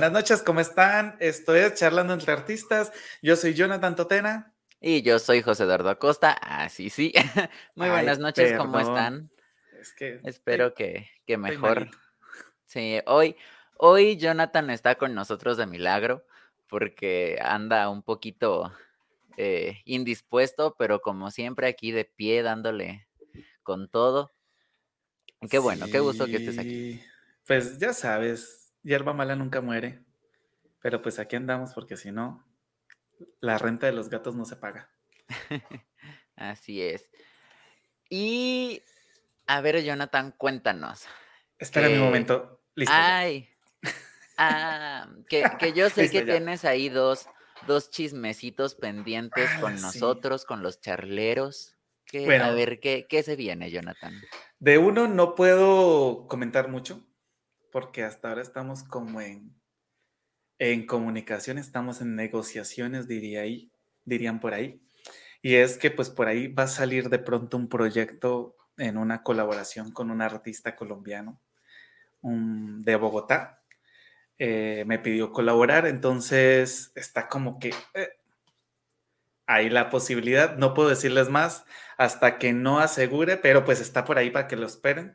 Buenas noches, ¿cómo están? Esto es Charlando entre Artistas. Yo soy Jonathan Totena. Y yo soy José Eduardo Acosta. Así ah, sí. Muy buenas noches, ¿cómo están? Es que Espero que, que mejor. Sí, hoy, hoy Jonathan está con nosotros de milagro porque anda un poquito eh, indispuesto, pero como siempre aquí de pie dándole con todo. Qué bueno, qué gusto que estés aquí. Pues ya sabes, hierba mala nunca muere. Pero pues aquí andamos porque si no, la renta de los gatos no se paga. Así es. Y a ver, Jonathan, cuéntanos. Espera un momento. Listo. Ay. Ah, que, yo sé que tienes ahí dos, dos chismecitos pendientes con ah, nosotros, con los charleros. bueno, a ver, ¿qué, ¿qué se viene, Jonathan? De uno no puedo comentar mucho, porque hasta ahora estamos como en, en comunicación, estamos en negociaciones, diría ahí, dirían por ahí. Y es que pues por ahí va a salir de pronto un proyecto en una colaboración con un artista colombiano de Bogotá. Eh, me pidió colaborar, entonces está como que eh, hay la posibilidad, no puedo decirles más hasta que no asegure, pero pues está por ahí para que lo esperen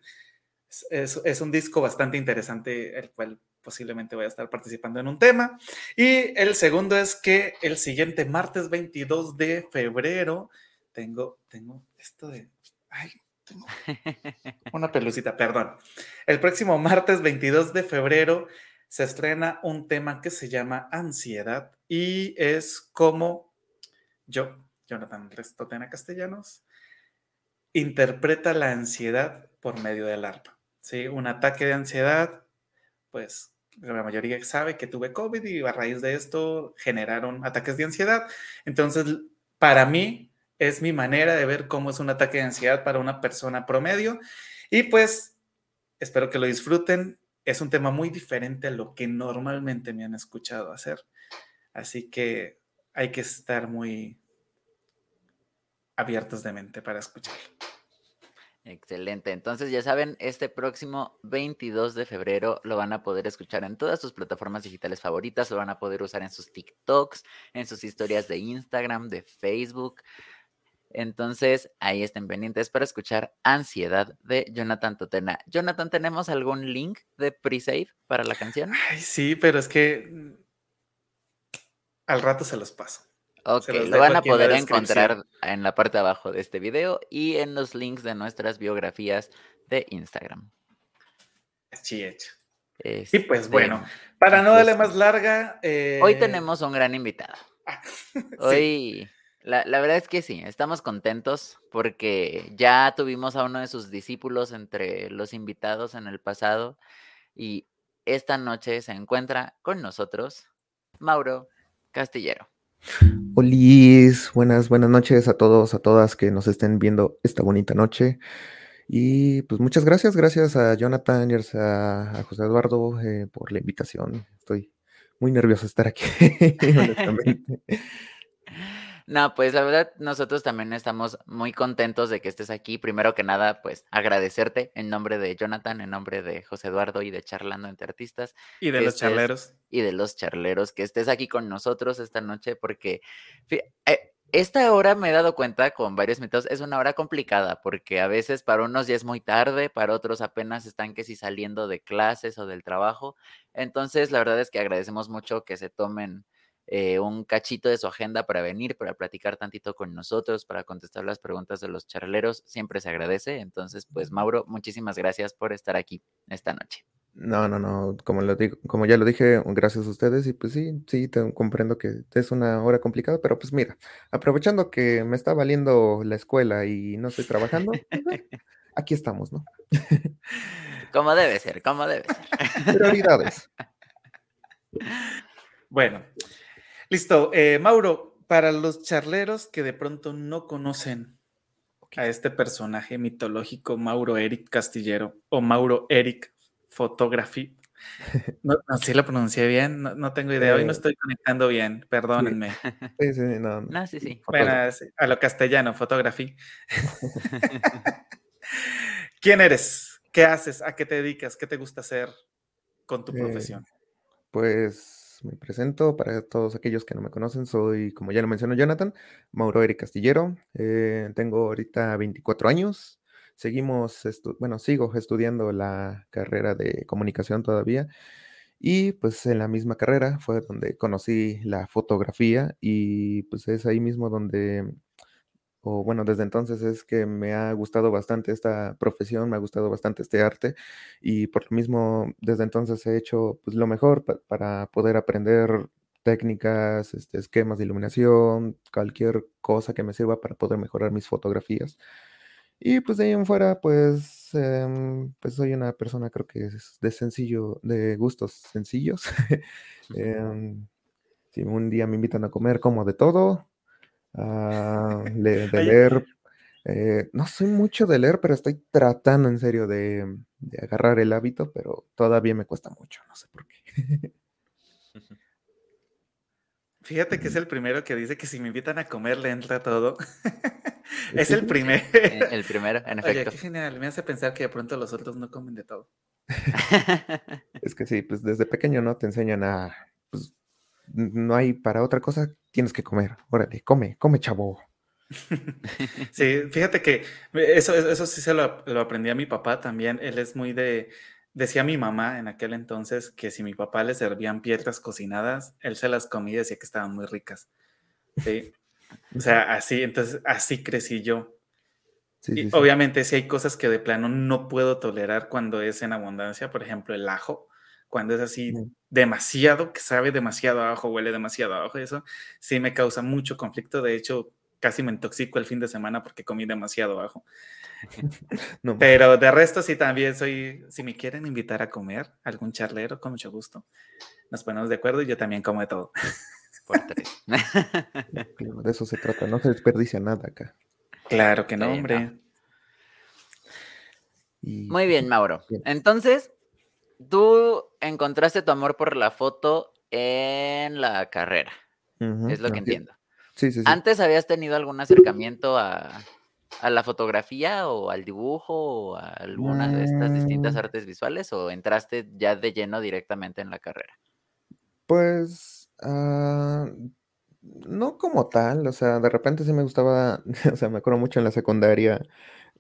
es, un disco bastante interesante, el cual posiblemente voy a estar participando en un tema. Y el segundo es que el siguiente martes 22 de febrero tengo, tengo esto de... Ay, tengo una pelucita, perdón. El próximo martes 22 de febrero se estrena un tema que se llama Ansiedad y es como yo, Jonathan Restotena Castellanos, interpreta la ansiedad por medio del arpa. ¿Sí? Un ataque de ansiedad, pues la mayoría sabe que tuve COVID y a raíz de esto generaron ataques de ansiedad. Entonces, para mí es mi manera de ver cómo es un ataque de ansiedad para una persona promedio. Y pues, espero que lo disfruten. Es un tema muy diferente a lo que normalmente me han escuchado hacer. Así que hay que estar muy abiertos de mente para escucharlo. Excelente. Entonces, ya saben, este próximo 22 de febrero lo van a poder escuchar en todas sus plataformas digitales favoritas, lo van a poder usar en sus TikToks, en sus historias de Instagram, de Facebook. Entonces, ahí estén pendientes para escuchar Ansiedad de Jonathan Totena. Jonathan, ¿tenemos algún link de pre-save para la canción? Ay, sí, pero es que mm, al rato se los paso. Ok, lo van a poder encontrar en la parte de abajo de este video y en los links de nuestras biografías de Instagram. Sí, hecho. y pues este, bueno, para no darle más larga. Hoy eh, tenemos un gran invitado. Ah, Hoy, la, la, verdad es que sí, estamos contentos porque ya tuvimos a uno de sus discípulos entre los invitados en el pasado y esta noche se encuentra con nosotros Mauro Castillero. Olis, buenas, buenas noches a todos, a todas que nos estén viendo esta bonita noche. Y pues muchas gracias, gracias a Jonathan y a, José Eduardo eh, por la invitación. Estoy muy nervioso de estar aquí, honestamente. No, pues la verdad, nosotros también estamos muy contentos de que estés aquí. Primero que nada, pues agradecerte en nombre de Jonathan, en nombre de José Eduardo y de Charlando entre Artistas. Y de los charleros. Y de los charleros, que estés aquí con nosotros esta noche, porque eh, esta hora me he dado cuenta con varios métodos, es una hora complicada, porque a veces para unos ya es muy tarde, para otros apenas están que si saliendo de clases o del trabajo. Entonces, la verdad es que agradecemos mucho que se tomen eh, un cachito de su agenda para venir, para platicar tantito con nosotros, para contestar las preguntas de los charleros, siempre se agradece. Entonces, pues Mauro, muchísimas gracias por estar aquí esta noche. No, no, no, como, lo digo, como ya lo dije, gracias a ustedes y pues sí, sí, te, comprendo que es una hora complicada, pero pues mira, aprovechando que me está valiendo la escuela y no estoy trabajando, pues, aquí estamos, ¿no? como debe ser, como debe ser. Prioridades. Bueno, Listo. Eh, Mauro, para los charleros que de pronto no conocen a este personaje mitológico, Mauro Eric Castillero o Mauro Eric Photography. No, así lo pronuncié bien, no, tengo idea. Hoy no eh, estoy conectando bien, perdónenme. Sí, sí, no. no sí, sí. Bueno, a lo castellano, photography. ¿Quién eres? ¿Qué haces? ¿A qué te dedicas? ¿Qué te gusta hacer con tu eh, profesión? pues me presento para todos aquellos que no me conocen. Soy, como ya lo mencionó Jonathan, Mauro Eric Castillero. Eh, tengo ahorita 24 años. Seguimos, bueno, sigo estudiando la carrera de comunicación todavía. Y pues en la misma carrera fue donde conocí la fotografía y pues es ahí mismo donde o bueno, desde entonces es que me ha gustado bastante esta profesión, me ha gustado bastante este arte y por lo mismo desde entonces he hecho pues, lo mejor para poder aprender técnicas, este, esquemas de iluminación, cualquier cosa que me sirva para poder mejorar mis fotografías. Y pues de ahí en fuera, pues, em, pues soy una persona creo que es de sencillo, de gustos sencillos. Em, si un día me invitan a comer, como de todo, Ah, de leer. Eh, no soy mucho de leer, pero estoy tratando en serio de, agarrar el hábito, pero todavía me cuesta mucho, no sé por qué. Fíjate que es el primero que dice que si me invitan a comer le entra todo. es el primero. El primero, en efecto. qué genial. Me hace pensar que de pronto los otros no comen de todo. es que sí, pues desde pequeño no te enseñan a no hay para otra cosa, tienes que comer. Órale, come, come, chavo. Sí, fíjate que eso, eso sí se lo, aprendí a mi papá también. Él es muy de, decía mi mamá en aquel entonces que si mi papá le servían piedras cocinadas, él se las comía y decía que estaban muy ricas. Sí. O sea, así, entonces así crecí yo. y obviamente si hay cosas que de plano no puedo tolerar cuando es en abundancia, por ejemplo, el ajo cuando es así demasiado, que sabe demasiado abajo, huele demasiado abajo, eso sí me causa mucho conflicto. De hecho, casi me intoxico el fin de semana porque comí demasiado abajo. Pero de resto sí también soy, si me quieren invitar a comer, algún charlero, con mucho gusto. Nos ponemos de acuerdo y yo también como de todo. Por tres. de eso se trata, no se desperdicia nada acá. Claro que no, hombre. Muy bien, Mauro. Entonces, tú encontraste tu amor por la foto en la carrera. es lo que entiendo. Sí, sí, sí. ¿Antes habías tenido algún acercamiento a, la fotografía o al dibujo o a alguna de estas distintas mm. artes visuales o entraste ya de lleno directamente en la carrera? Pues ah, no como tal, o sea, de repente sí me gustaba, o sea, me acuerdo mucho en la secundaria,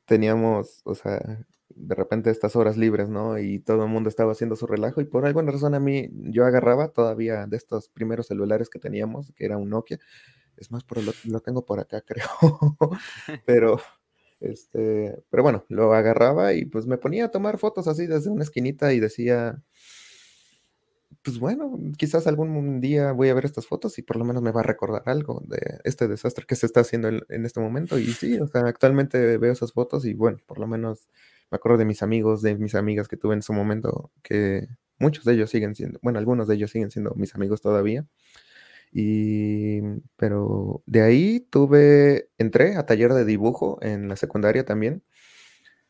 teníamos, o sea, de repente estas horas libres, ¿no? Y todo el mundo estaba haciendo su relajo y por alguna razón a mí yo agarraba todavía de estos primeros celulares que teníamos, que era un Nokia. Es más, por lo, lo tengo por acá, creo. pero, este, pero bueno, lo agarraba y pues me ponía a tomar fotos así desde una esquinita y decía, pues bueno, quizás algún día voy a ver estas fotos y por lo menos me va a recordar algo de este desastre que se está haciendo en, en este momento. Y sí, o sea, actualmente veo esas fotos y bueno, por lo menos me acuerdo de mis amigos, de mis amigas que tuve en su momento, que muchos de ellos siguen siendo, bueno, algunos de ellos siguen siendo mis amigos todavía. Y, pero de ahí tuve, entré a taller de dibujo en la secundaria también,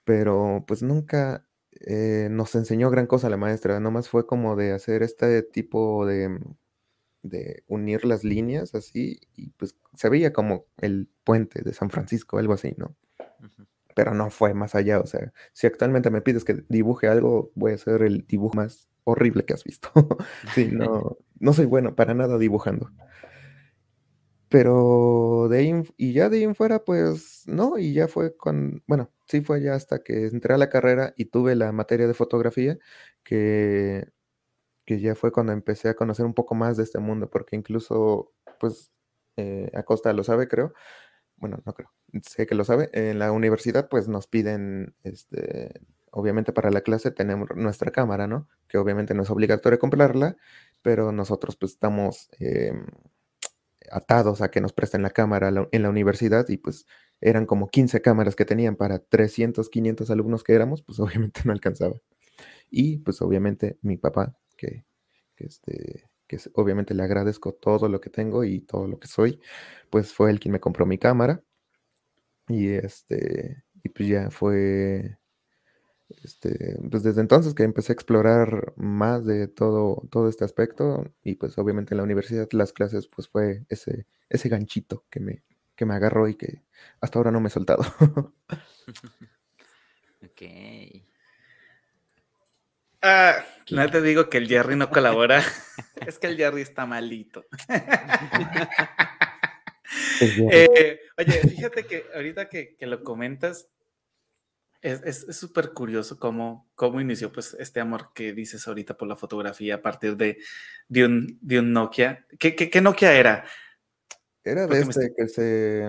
pero pues nunca eh, nos enseñó gran cosa la maestra, nomás fue como de hacer este tipo de, de unir las líneas así, y pues se veía como el puente de San Francisco, algo así, ¿no? Pero no fue más allá. O sea, si actualmente me pides que dibuje algo, voy a hacer el dibujo más horrible que has visto. sí, no, no soy bueno para nada dibujando. Pero de ahí, y ya de ahí en fuera, pues no, y ya fue con, bueno, sí fue ya hasta que entré a la carrera y tuve la materia de fotografía, que, que ya fue cuando empecé a conocer un poco más de este mundo, porque incluso, pues, eh, Acosta lo sabe, creo, bueno, no creo, sé que lo sabe, en la universidad pues nos piden, este, obviamente para la clase tenemos nuestra cámara, ¿no? Que obviamente no es obligatorio comprarla, pero nosotros pues estamos em, atados a que nos presten la cámara en la universidad y pues eran como 15 cámaras que tenían para 300, 500 alumnos que éramos, pues obviamente no alcanzaba. Y pues obviamente mi papá, que, este, que obviamente le agradezco todo lo que tengo y todo lo que soy, pues fue el quien me compró mi cámara. Y este, y pues ya fue, este, pues desde entonces que empecé a explorar más de todo, todo este aspecto y pues obviamente en la universidad las clases pues fue ese, ese ganchito que me, que me agarró y que hasta ahora no me he soltado. ok. Ah, no te digo que el Jerry no colabora. es que el Jerry está malito. Eh, oye, fíjate que ahorita que, lo comentas, es súper curioso cómo, cómo inició pues, este amor que dices ahorita por la fotografía a partir de, de, un, de un Nokia. ¿Qué, qué, qué Nokia era? Era de este que se,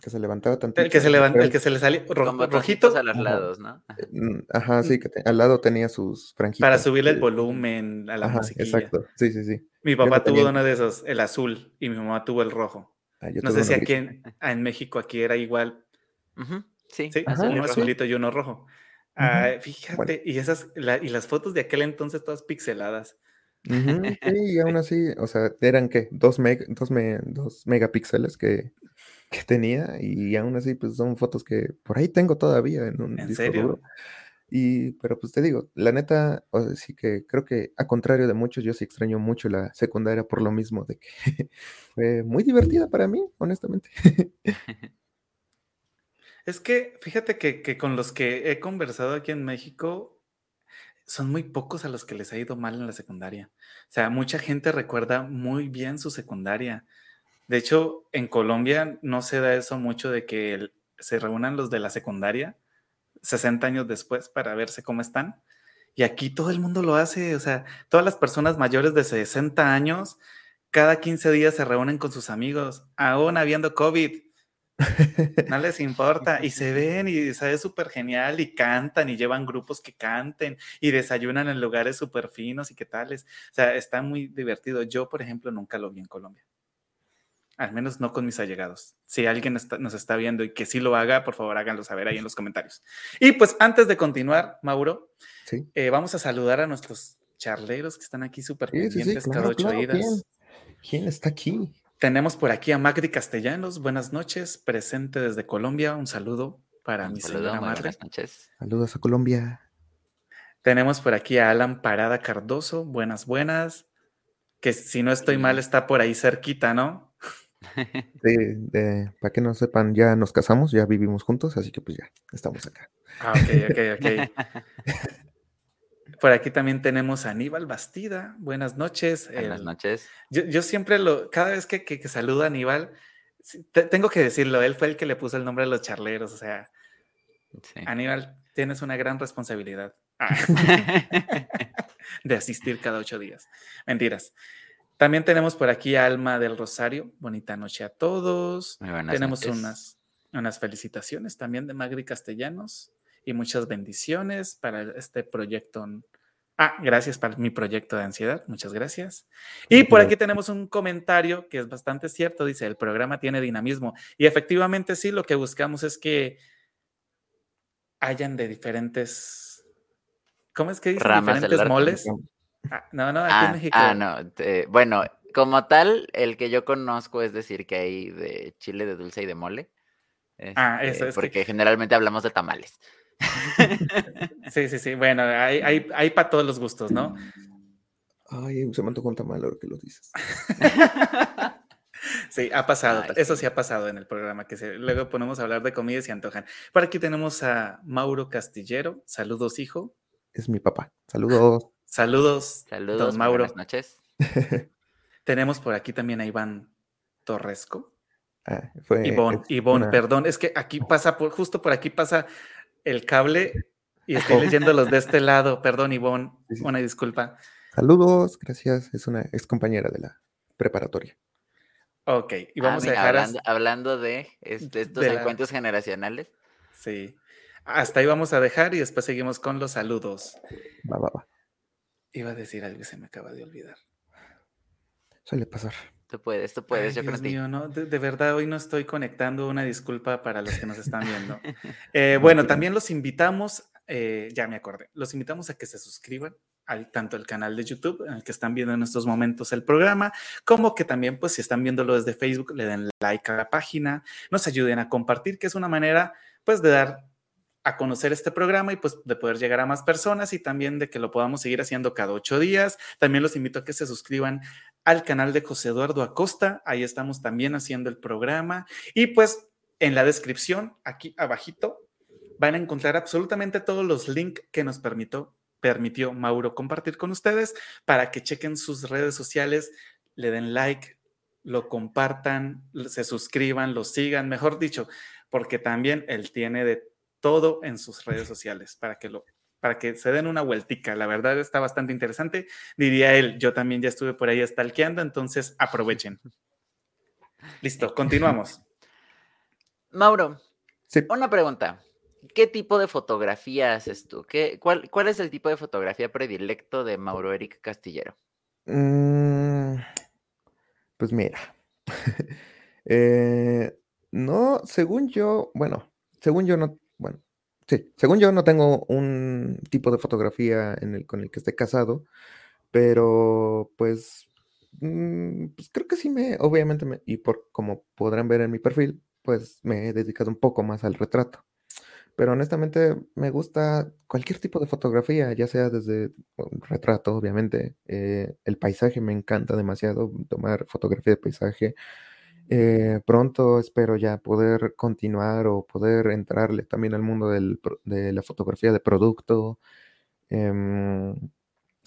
que se levantaba tanto. El que se levanta, el que se le salía rojito. a los lados, ¿no? Mm, ajá, sí, que al lado tenía sus franjitas. Para subirle el volumen a la Ajá, Exacto, sí, sí, sí. Mi papá tuvo uno de esos, el azul, y mi mamá tuvo el rojo. Ah, no sé si aquí en, ah, en, México aquí era igual. Sí, sí uno azulito y uno rojo. Ah, fíjate, y esas, y las fotos de aquel entonces todas pixeladas. sí, y aún así, o sea, eran que dos, dos, megapíxeles que, que, tenía, y aún así, pues son fotos que por ahí tengo todavía en un disco duro. Y, pero pues te digo, la neta, o sí que creo que a contrario de muchos, yo sí extraño mucho la secundaria por lo mismo, de que fue muy divertida para mí, honestamente. Es que fíjate que, que, con los que he conversado aquí en México, son muy pocos a los que les ha ido mal en la secundaria. O sea, mucha gente recuerda muy bien su secundaria. De hecho, en Colombia no se da eso mucho de que se reúnan los de la secundaria 60 años después para verse cómo están. Y aquí todo el mundo lo hace. O sea, todas las personas mayores de 60 años, cada 15 días se reúnen con sus amigos, aún habiendo COVID no les importa. Y se ven y sabe súper genial y cantan y llevan grupos que canten y desayunan en lugares súper finos y qué tales. O sea, está muy divertido. Yo, por ejemplo, nunca lo vi en Colombia. Al menos no con mis allegados. Si alguien nos está viendo y que sí lo haga, por favor háganlo saber ahí en los comentarios. Y pues antes de continuar, Mauro, eh, vamos a saludar a nuestros charleros que están aquí súper pendientes cada ocho días. ¿Quién está aquí? Tenemos por aquí a Magdi Castellanos. Buenas noches, presente desde Colombia. Un saludo para mi señora madre. Buenas noches. Saludos a Colombia. Tenemos por aquí a Alan Parada Cardoso. Buenas, buenas. Que si no estoy mal está por ahí cerquita, ¿no? Sí, para que no sepan, ya nos casamos, ya vivimos juntos, así que pues ya estamos acá. Ah, ok, ok, ok. Por aquí también tenemos a Aníbal Bastida. Buenas noches. Buenas noches. Yo, siempre lo, cada vez que, que, saludo a Aníbal, tengo que decirlo, él fue el que le puso el nombre a los charleros. O sea, Aníbal, tienes una gran responsabilidad ah, de asistir cada ocho días. Mentiras. También tenemos por aquí a Alma del Rosario. Bonita noche a todos. tenemos unas, unas felicitaciones también de Magri Castellanos y muchas bendiciones para este proyecto. Ah, gracias para mi proyecto de ansiedad, muchas gracias. Y por aquí tenemos un comentario que es bastante cierto, dice, el programa tiene dinamismo. Y efectivamente sí, lo que buscamos es que hayan de diferentes, ¿cómo es que dice? diferentes moles. Ah, no, no, aquí en ah, México. Ah, no, bueno, como tal, el que yo conozco es decir que hay de chile de dulce y de mole. ah, eso este, es. Porque generalmente hablamos de tamales. Sí, sí, sí. Bueno, hay, hay, para todos los gustos, ¿no? Ay, se me antojó un tamal ahora que lo dices. Sí, ha pasado. Eso sí ha pasado en el programa, que se, luego ponemos a hablar de comida y se antojan. Por aquí tenemos a Mauro Castillero. Saludos, hijo. Es mi papá. Saludos. Saludos, Saludos, don Mauro. Buenas noches. tenemos por aquí también a Iván Torresco. Ah, fue, Ivonne, perdón, es que aquí pasa, por, justo por aquí pasa el cable y estoy leyéndolos de este lado. Perdón, Ivonne, una disculpa. Saludos, gracias. Es una ex compañera de la preparatoria. Ok, y vamos ah, a dejar. Hablando, de, este, estos encuentros generacionales. Sí. Hasta ahí vamos a dejar y después seguimos con los saludos. Va, va, va. Iba a decir algo y se me acaba de olvidar. Suele pasar. Tú puedes, tú puedes, yo Dios mío, ¿no? De, verdad, hoy no estoy conectando. Una disculpa para los que nos están viendo. Eh, bueno, también los invitamos, eh, ya me acordé, los invitamos a que se suscriban al, tanto al canal de YouTube en el que están viendo en estos momentos el programa, como que también, pues, si están viéndolo desde Facebook, le den like a la página, nos ayuden a compartir, que es una manera, pues, de dar a conocer este programa y pues de poder llegar a más personas y también de que lo podamos seguir haciendo cada ocho días. También los invito a que se suscriban al canal de José Eduardo Acosta, ahí estamos también haciendo el programa y pues en la descripción, aquí abajito, van a encontrar absolutamente todos los links que nos permitió permitió Mauro compartir con ustedes para que chequen sus redes sociales, le den like, lo compartan, se suscriban, lo sigan, mejor dicho, porque también él tiene de todo en sus redes sociales para que lo para que se den una vueltica. La verdad está bastante interesante. Diría él, yo también ya estuve por ahí stalkeando, entonces aprovechen. Listo, continuamos. Mauro, una pregunta. ¿Qué tipo de fotografía haces tú? ¿Qué, cuál, ¿Cuál es el tipo de fotografía predilecto de Mauro Eric Castillero? Mm, pues mira, eh, no, según yo, bueno, según yo no, sí, según yo no tengo un tipo de fotografía en el, con el que esté casado, pero pues, mm, pues creo que sí me, obviamente, me, y por como podrán ver en mi perfil, pues me he dedicado un poco más al retrato. Pero honestamente me gusta cualquier tipo de fotografía, ya sea desde un retrato, obviamente. eh, el paisaje me encanta demasiado, tomar fotografía de paisaje. Eh, pronto espero ya poder continuar o poder entrarle también al mundo del de la fotografía de producto. Em,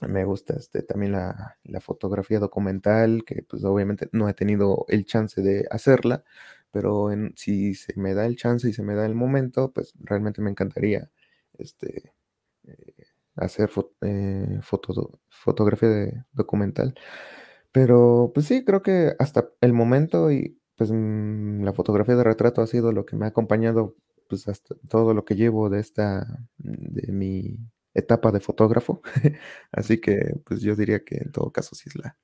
me gusta este, también la, la fotografía documental, que pues obviamente no he tenido el chance de hacerla, pero si se me da el chance y se me da el momento, pues realmente me encantaría este, eh, hacer eh, foto- fotografía de documental. Pero pues sí, creo que hasta el momento y pues mm, la fotografía de retrato ha sido lo que me ha acompañado pues hasta todo lo que llevo de esta, de mi etapa de fotógrafo. Así que pues yo diría que en todo caso sí es la,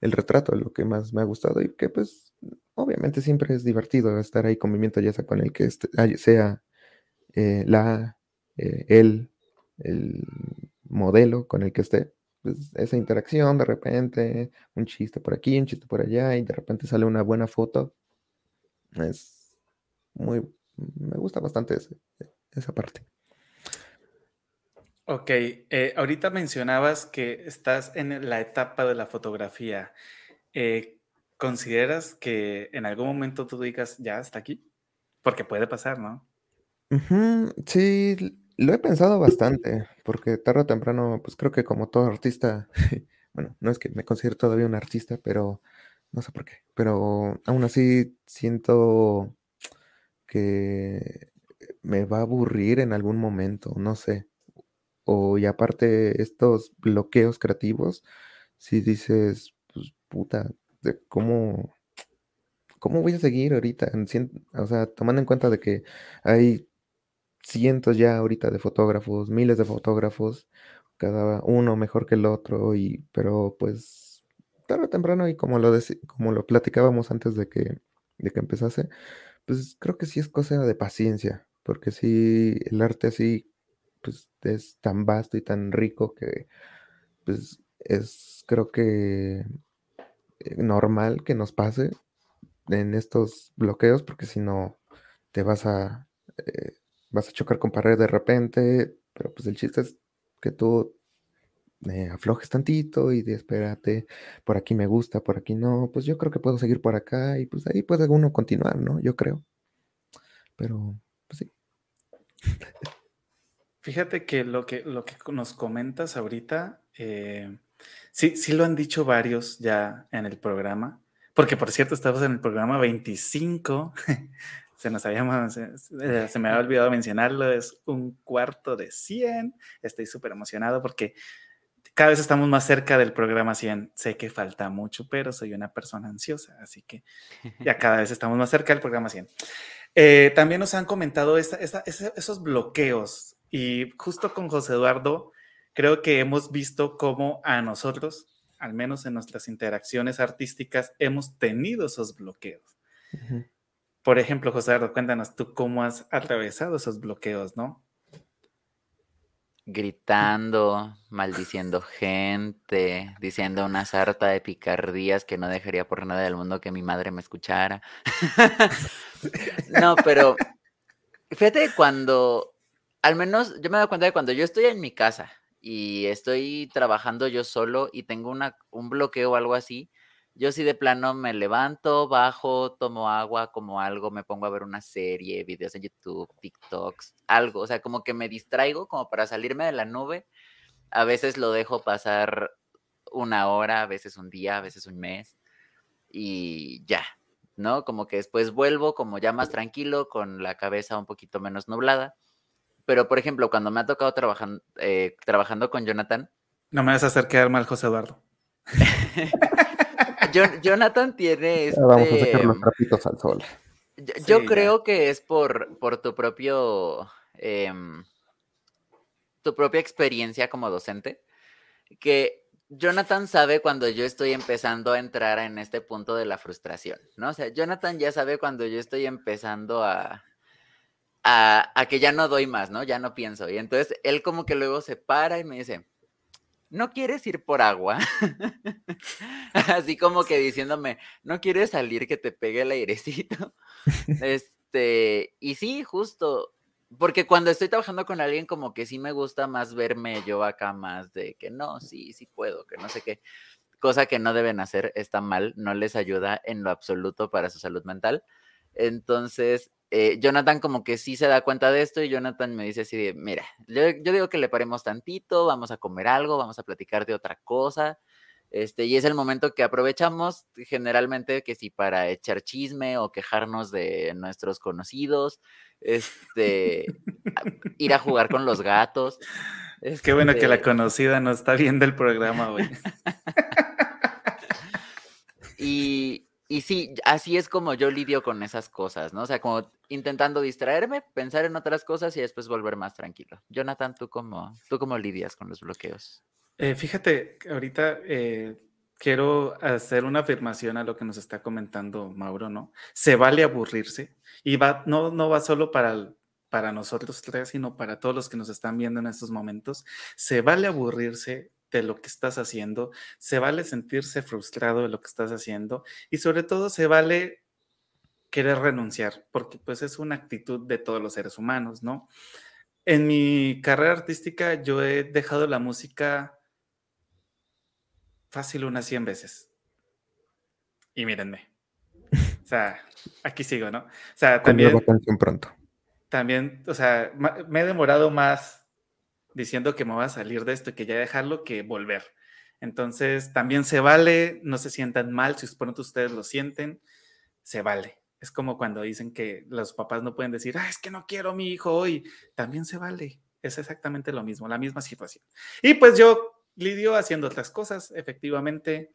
el retrato lo que más me ha gustado y que pues obviamente siempre es divertido estar ahí conviviendo ya sea con el que esté- ay- sea eh, la, eh, él, el modelo con el que esté. Pues esa interacción de repente, un chiste por aquí, un chiste por allá y de repente sale una buena foto. Es muy, me gusta bastante ese- esa parte. Ok, eh, ahorita mencionabas que estás en la etapa de la fotografía. Eh, ¿consideras que en algún momento tú digas, ya hasta aquí? Porque puede pasar, ¿no? Ujú, sí, l- lo he pensado bastante, porque tarde o temprano, pues creo que como todo artista, bueno, no es que me considero todavía un artista, pero no sé por qué, pero aún así siento que me va a aburrir en algún momento, no sé. O y aparte estos bloqueos creativos, si dices, pues puta, de cómo, cómo voy a seguir ahorita, o sea, tomando en cuenta de que hay cientos ya ahorita de fotógrafos, miles de fotógrafos, cada uno mejor que el otro, y, pero pues tarde o temprano, y como lo, como lo platicábamos antes de que, de que empezase, pues creo que sí es cosa de paciencia, porque sí, el arte así, pues es tan vasto y tan rico que, pues es, creo que eh, normal que nos pase en estos bloqueos, porque si no te vas a, eh, vas a chocar con pared de repente, pero pues el chiste es que tú eh, aflojes tantito y de espérate, por aquí me gusta, por aquí no, pues yo creo que puedo seguir por acá y pues ahí puede uno continuar, ¿no? Yo creo. Pero, pues sí. Fíjate que lo que, lo que nos comentas ahorita, eh, sí, sí lo han dicho varios ya en el programa, porque por cierto, estamos en el programa 25, se nos había, se, eh, se me había olvidado mencionarlo, es un cuarto de 100, estoy súper emocionado porque cada vez estamos más cerca del programa 100, sé que falta mucho, pero soy una persona ansiosa, así que ya cada vez estamos más cerca del programa 100. Eh, también nos han comentado esa, esa, esos bloqueos y justo con José Eduardo, creo que hemos visto cómo a nosotros, al menos en nuestras interacciones artísticas, hemos tenido esos bloqueos. Uh -huh. Por ejemplo, José Eduardo, cuéntanos tú cómo has atravesado esos bloqueos, ¿no? Gritando, maldiciendo gente, diciendo una sarta de picardías que no dejaría por nada del mundo que mi madre me escuchara. no, pero fíjate cuando al menos yo me doy cuenta de cuando yo estoy en mi casa y estoy trabajando yo solo y tengo una, un bloqueo o algo así, yo sí de plano me levanto, bajo, tomo agua, como algo, me pongo a ver una serie, videos en YouTube, TikToks, algo, o sea, como que me distraigo como para salirme de la nube a veces lo dejo pasar una hora, a veces un día, a veces un mes y ya, ¿no? Como que después vuelvo como ya más tranquilo, con la cabeza un poquito menos nublada. Pero, por ejemplo, cuando me ha tocado trabajar, eh, trabajando con Jonathan. No me vas a hacer quedar mal, José Eduardo. Jonathan tiene. Vamos a sacar los este, trapitos al sol. Yo, creo que es por, por tu propio. Em, tu propia experiencia como docente. Que Jonathan sabe cuando yo estoy empezando a entrar en este punto de la frustración, ¿no? O sea, Jonathan ya sabe cuando yo estoy empezando a, a, a, que ya no doy más, ¿no? Ya no pienso. Y entonces él como que luego se para y me dice, ¿no quieres ir por agua? Así como que diciéndome, ¿no quieres salir que te pegue el airecito? este, y sí, justo, porque cuando estoy trabajando con alguien, como que sí me gusta más verme yo acá más de que no, sí, sí puedo, que no sé qué. Cosa que no deben hacer, está mal, no les ayuda en lo absoluto para su salud mental. Entonces, eh, Jonathan como que sí se da cuenta de esto y Jonathan me dice así mira, yo, yo, digo que le paremos tantito, vamos a comer algo, vamos a platicar de otra cosa. Este, y es el momento que aprovechamos generalmente que si para echar chisme o quejarnos de nuestros conocidos, este, ir a jugar con los gatos. Qué bueno que la este conocida no está viendo el programa hoy. y, y sí, así es como yo lidio con esas cosas, ¿no? O sea, como intentando distraerme, pensar en otras cosas y después volver más tranquilo. Jonathan, ¿tú cómo, tú cómo lidias con los bloqueos? Eh, fíjate, ahorita eh, quiero hacer una afirmación a lo que nos está comentando Mauro, ¿no? Se vale aburrirse y va, no, no va solo para, para nosotros tres, sino para todos los que nos están viendo en estos momentos. Se vale aburrirse de lo que estás haciendo, se vale sentirse frustrado de lo que estás haciendo y sobre todo se vale querer renunciar, porque pues es una actitud de todos los seres humanos, ¿no? En mi carrera artística yo he dejado la música fácil unas 100 veces. Y mírenme. O sea, aquí sigo, ¿no? O sea, también... pronto. También, o sea, me he demorado más diciendo que me voy a salir de esto y que ya dejarlo que volver. Entonces, también se vale, no se sientan mal, si pronto ustedes lo sienten, se vale. Es como cuando dicen que los papás no pueden decir, ah, es que no quiero a mi hijo hoy. También se vale. Es exactamente lo mismo, la misma situación. Y pues yo lidio haciendo otras cosas, efectivamente.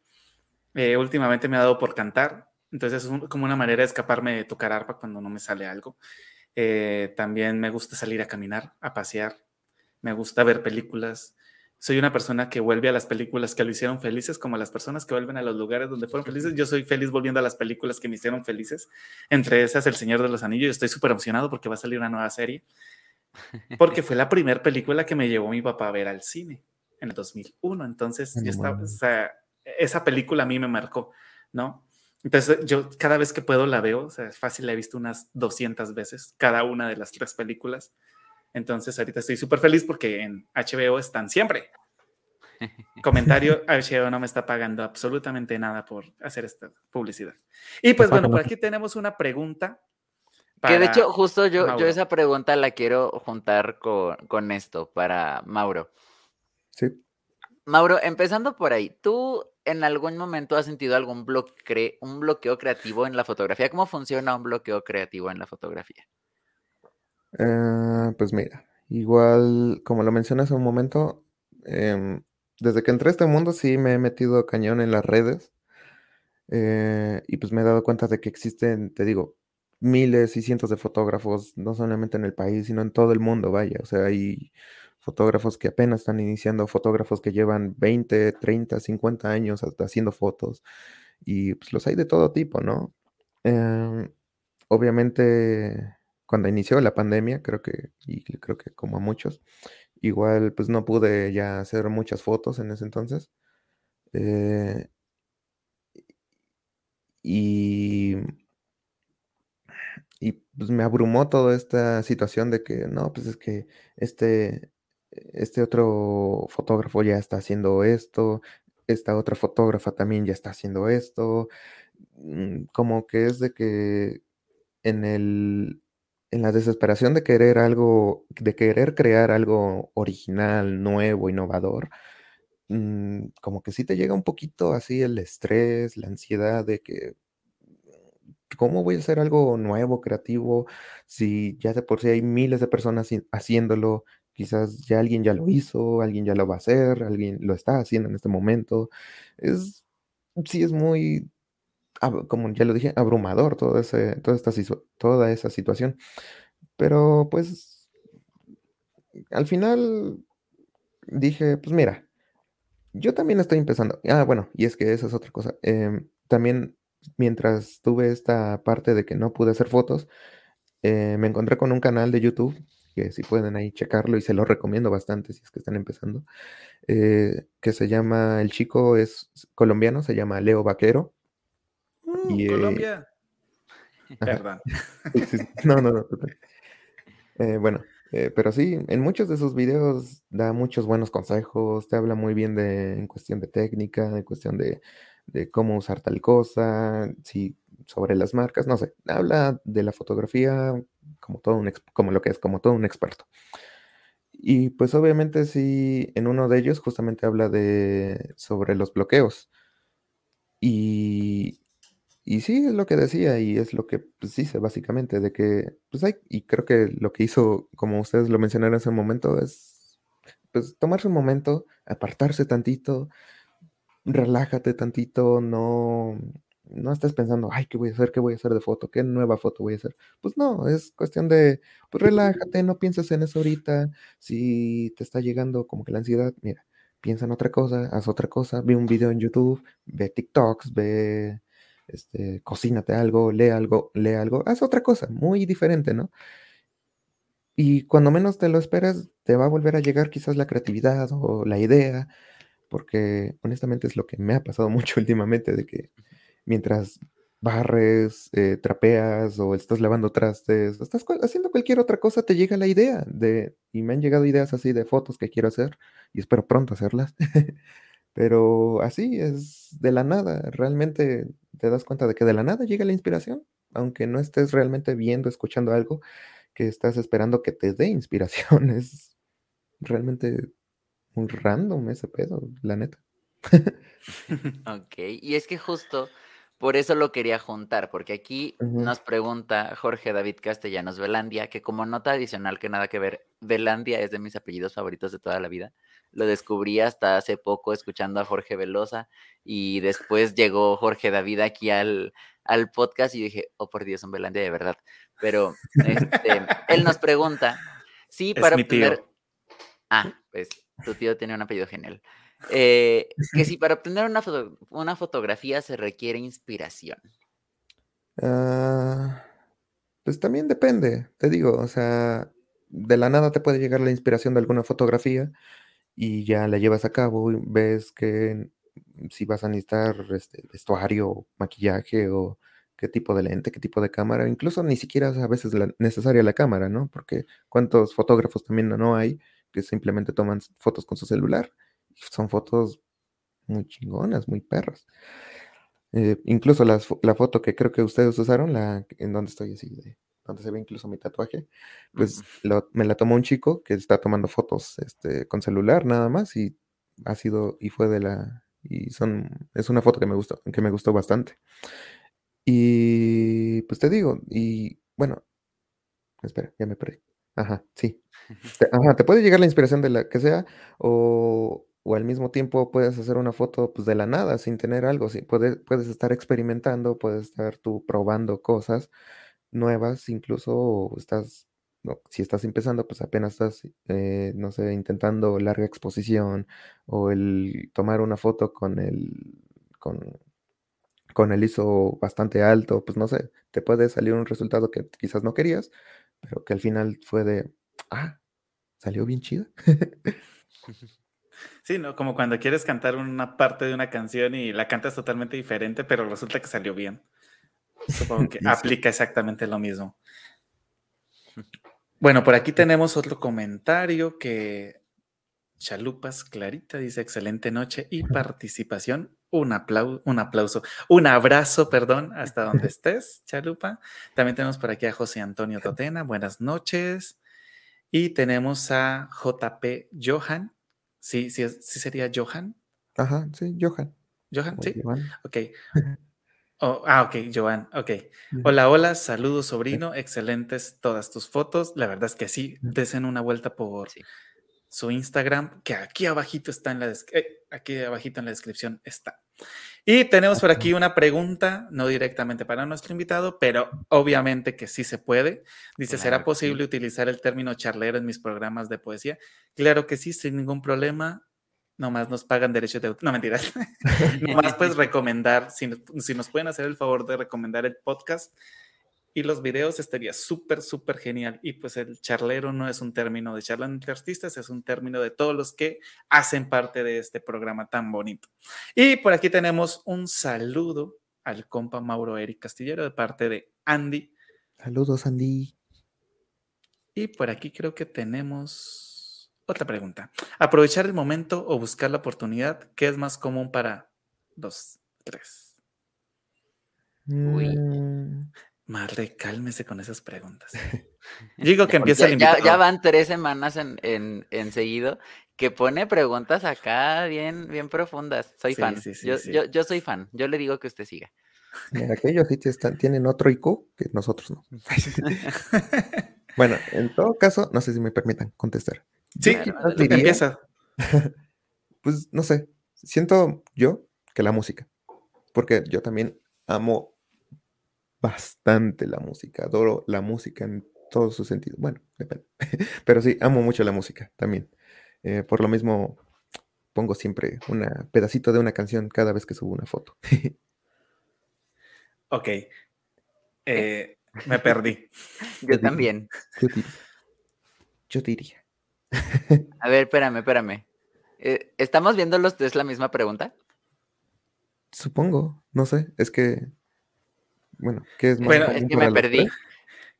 Eh, últimamente me ha dado por cantar, entonces es como una manera de escaparme de tocar arpa cuando no me sale algo. Eh, también me gusta salir a caminar, a pasear, me gusta ver películas. Soy una persona que vuelve a las películas que lo hicieron felices, como las personas que vuelven a los lugares donde fueron felices. Yo soy feliz volviendo a las películas que me hicieron felices. Entre esas, El Señor de los Anillos. Estoy súper emocionado porque va a salir una nueva serie. Porque fue la primera película que me llevó mi papá a ver al cine en el 2001. Entonces, yo estaba, o sea, esa película a mí me marcó, ¿no? Entonces, yo cada vez que puedo la veo, o sea, es fácil, la he visto unas 200 veces, cada una de las tres películas. Entonces, ahorita estoy súper feliz porque en HBO están siempre. Comentario, HBO no me está pagando absolutamente nada por hacer esta publicidad. Y pues bueno, por aquí tenemos una pregunta. que de hecho, justo yo, yo esa pregunta la quiero juntar con, con esto para Mauro. Sí. Mauro, empezando por ahí, ¿tú en algún momento has sentido algún bloque, un bloqueo creativo en la fotografía? ¿Cómo funciona un bloqueo creativo en la fotografía? Eh, pues mira, igual como lo mencioné hace un momento, em, desde que entré a este mundo sí me he metido cañón en las redes eh, y pues me he dado cuenta de que existen, te digo, miles y cientos de fotógrafos, no solamente en el país, sino en todo el mundo, vaya, o sea, hay fotógrafos que apenas están iniciando, fotógrafos que llevan 20, 30, 50 años haciendo fotos y pues los hay de todo tipo, ¿no? Em, obviamente, cuando inició la pandemia, creo que, y creo que como a muchos, igual pues no pude ya hacer muchas fotos en ese entonces. Eh, y, y pues me abrumó toda esta situación de que no, pues es que este, este otro fotógrafo ya está haciendo esto, esta otra fotógrafa también ya está haciendo esto, mm, como que es de que en el, en la desesperación de querer algo, de querer crear algo original, nuevo, innovador, mm, como que sí te llega un poquito así el estrés, la ansiedad de que, ¿cómo voy a hacer algo nuevo, creativo, si ya de por sí hay miles de personas haciéndolo? Quizás ya alguien ya lo hizo, alguien ya lo va a hacer, alguien lo está haciendo en este momento. Es, sí es muy como ya lo dije, abrumador todo ese, toda, esta, toda esa situación. Pero pues al final dije, pues mira, yo también estoy empezando. Ah, bueno, y es que esa es otra cosa. Em, también mientras tuve esta parte de que no pude hacer fotos, eh, me encontré con un canal de YouTube, que si pueden ahí checarlo y se lo recomiendo bastante si es que están empezando, eh, que se llama, el chico es colombiano, se llama Leo Vaquero. Uh, eh, Colombia. Perdón. No, no, no. Eh, bueno, eh, pero sí, en muchos de sus videos da muchos buenos consejos, te habla muy bien de, en cuestión de técnica, en cuestión de, de cómo usar tal cosa, sí, sobre las marcas, no sé, habla de la fotografía como todo un, como lo que es, como todo un experto. Y pues obviamente sí, en uno de ellos justamente habla de sobre los bloqueos. Y, y sí, es lo que decía y es lo que pues, dice básicamente, de que, pues hay, y creo que lo que hizo, como ustedes lo mencionaron hace un momento, es pues tomarse un momento, apartarse tantito, relájate tantito, no, no estés pensando, ay, ¿qué voy a hacer? ¿Qué voy a hacer de foto? ¿Qué nueva foto voy a hacer? Pues no, es cuestión de, pues relájate, no pienses en eso ahorita, si te está llegando como que la ansiedad, mira, piensa en otra cosa, haz otra cosa, ve un video en YouTube, ve TikToks, ve este, cocínate algo, lee algo, lee algo, haz otra cosa, muy diferente, ¿no? Y cuando menos te lo esperas, te va a volver a llegar quizás la creatividad o la idea, porque honestamente es lo que me ha pasado mucho últimamente, de que mientras barres, eh, trapeas o estás lavando trastes, estás haciendo cualquier otra cosa, te llega la idea de, y me han llegado ideas así de fotos que quiero hacer y espero pronto hacerlas. Pero así es de la nada, realmente te das cuenta de que de la nada llega la inspiración, aunque no estés realmente viendo, escuchando algo que estás esperando que te dé inspiración. Es realmente muy random ese pedo, la neta. ok, y es que justo por eso lo quería juntar, porque aquí nos pregunta Jorge David Castellanos Velandia, que como nota adicional que nada que ver, Velandia es de mis apellidos favoritos de toda la vida lo descubrí hasta hace poco escuchando a Jorge Velosa y después llegó Jorge David aquí al, al podcast y dije, oh por Dios, un Belandia de verdad. Pero este, él nos pregunta, sí, para obtener... Ah, pues tu tío tiene un apellido genial. Eh, que si para obtener una, una fotografía se requiere inspiración. Ah, pues también depende, te digo, o sea, de la nada te puede llegar la inspiración de alguna fotografía y ya la llevas a cabo y ves que si vas a necesitar este, vestuario, maquillaje o qué tipo de lente, qué tipo de cámara, incluso ni siquiera a veces la, necesaria la cámara, ¿no? Porque cuántos fotógrafos también no hay que simplemente toman fotos con su celular. Son fotos muy chingonas, muy perras. Eh, incluso la foto que creo que ustedes usaron, la en donde estoy así de donde se ve incluso mi tatuaje, pues me la tomó un chico que está tomando fotos este, con celular nada más y ha sido, y fue de la, y son, es una foto que me gustó, que me gustó bastante. Y pues te digo, y bueno, espera, ya me perdí. Ajá, sí. Te, ajá, te puede llegar la inspiración de la que sea, o, o al mismo tiempo puedes hacer una foto pues, de la nada, sin tener algo. Sí, puedes, puedes estar experimentando, puedes estar tú probando cosas nuevas, incluso estás, si estás empezando, pues apenas estás, eh, no sé, intentando larga exposición o el tomar una foto con el, con, con el ISO bastante alto, pues no sé, te puede salir un resultado que quizás no querías, pero que al final fue de, ah, salió bien chido. Sí, ¿no? Como cuando quieres cantar una parte de una canción y la cantas totalmente diferente, pero resulta que salió bien. Supongo que aplica exactamente lo mismo. Bueno, por aquí tenemos otro comentario que Chalupas, Clarita dice excelente noche y participación. Un, aplauso, un aplauso, un abrazo, perdón, hasta donde estés, Chalupa. También tenemos por aquí a José Antonio Totena, buenas noches. Y tenemos a JP Johan. Sí, sí, sí sería Johan. Ajá, sí, Johan. Johan, sí. Ok. Oh, ah, ok, Johan, ok. Hola, hola, saludos, sobrino. Excelentes todas tus fotos. La verdad es que sí, desen una vuelta por su Instagram, que aquí abajito está en la eh, aquí abajito en la descripción está. Y tenemos por aquí una pregunta, no directamente para nuestro invitado, pero obviamente que sí se puede. Dice, ¿será posible utilizar el término charlero en mis programas de poesía? Claro que sí, sin ningún problema. Nomás nos pagan derechos de No, mentiras. Nomás puedes recomendar, si, si, nos pueden hacer el favor de recomendar el podcast y los videos, estaría súper, súper genial. Y pues el charlero no es un término de charla entre artistas, es un término de todos los que hacen parte de este programa tan bonito. Y por aquí tenemos un saludo al compa Mauro Eric Castillero de parte de Andy. Saludos, Andy. Y por aquí creo que tenemos otra pregunta. Aprovechar el momento o buscar la oportunidad, ¿qué es más común para dos, tres? Uy. Mm. Madre, cálmese con esas preguntas. Digo que empieza el ya, ya, van tres semanas en, en, seguido que pone preguntas acá bien, bien profundas. Soy fan. yo, yo, yo, soy fan. Yo le digo que usted siga. aquellos sí están, tienen otro IQ que nosotros no. bueno, en todo caso, no sé si me permitan contestar. Sí, empieza. pues no sé, siento yo que la música, porque yo también amo bastante la música, adoro la música en todos sus sentidos. Bueno, depende, pero sí, amo mucho la música también. Eh, por lo mismo, pongo siempre un pedacito de una canción cada vez que subo una foto. ok. Eh, me perdí. Yo también. Yo diría. A ver, espérame, espérame. Eh, ¿Estamos viendo los tres la misma pregunta? Supongo, no sé, es que, bueno, ¿qué es más? Bueno, es que me perdí.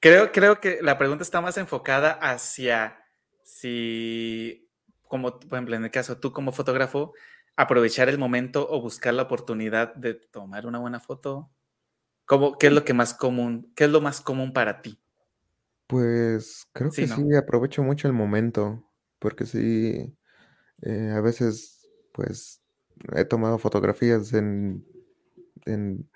Creo, creo que la pregunta está más enfocada hacia si, como por ejemplo en el caso tú como fotógrafo, aprovechar el momento o buscar la oportunidad de tomar una buena foto. ¿Cómo, ¿Qué es lo que más común, qué es lo más común para ti? Pues creo que sí, aprovecho mucho el momento, porque sí, eh, a veces, pues, he tomado fotografías en, en,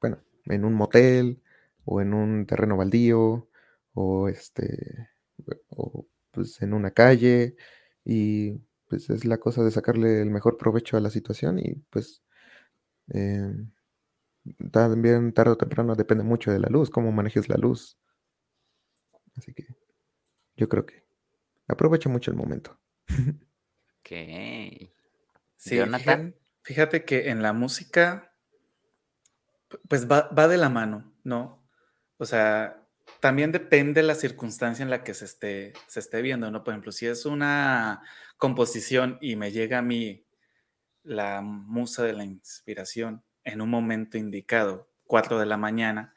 bueno, en un motel o en un terreno baldío o este, o pues en una calle y pues es la cosa de sacarle el mejor provecho a la situación y pues em, también tarde o temprano depende mucho de la luz, cómo manejes la luz. Así que yo creo que aprovecho mucho el momento. Ok. Sí, Jonathan. Fíjate, que en la música, pues va, de la mano, ¿no? O sea, también depende de la circunstancia en la que se esté, se esté viendo, ¿no? Por ejemplo, si es una composición y me llega a mí la musa de la inspiración en un momento indicado, 4 de la mañana,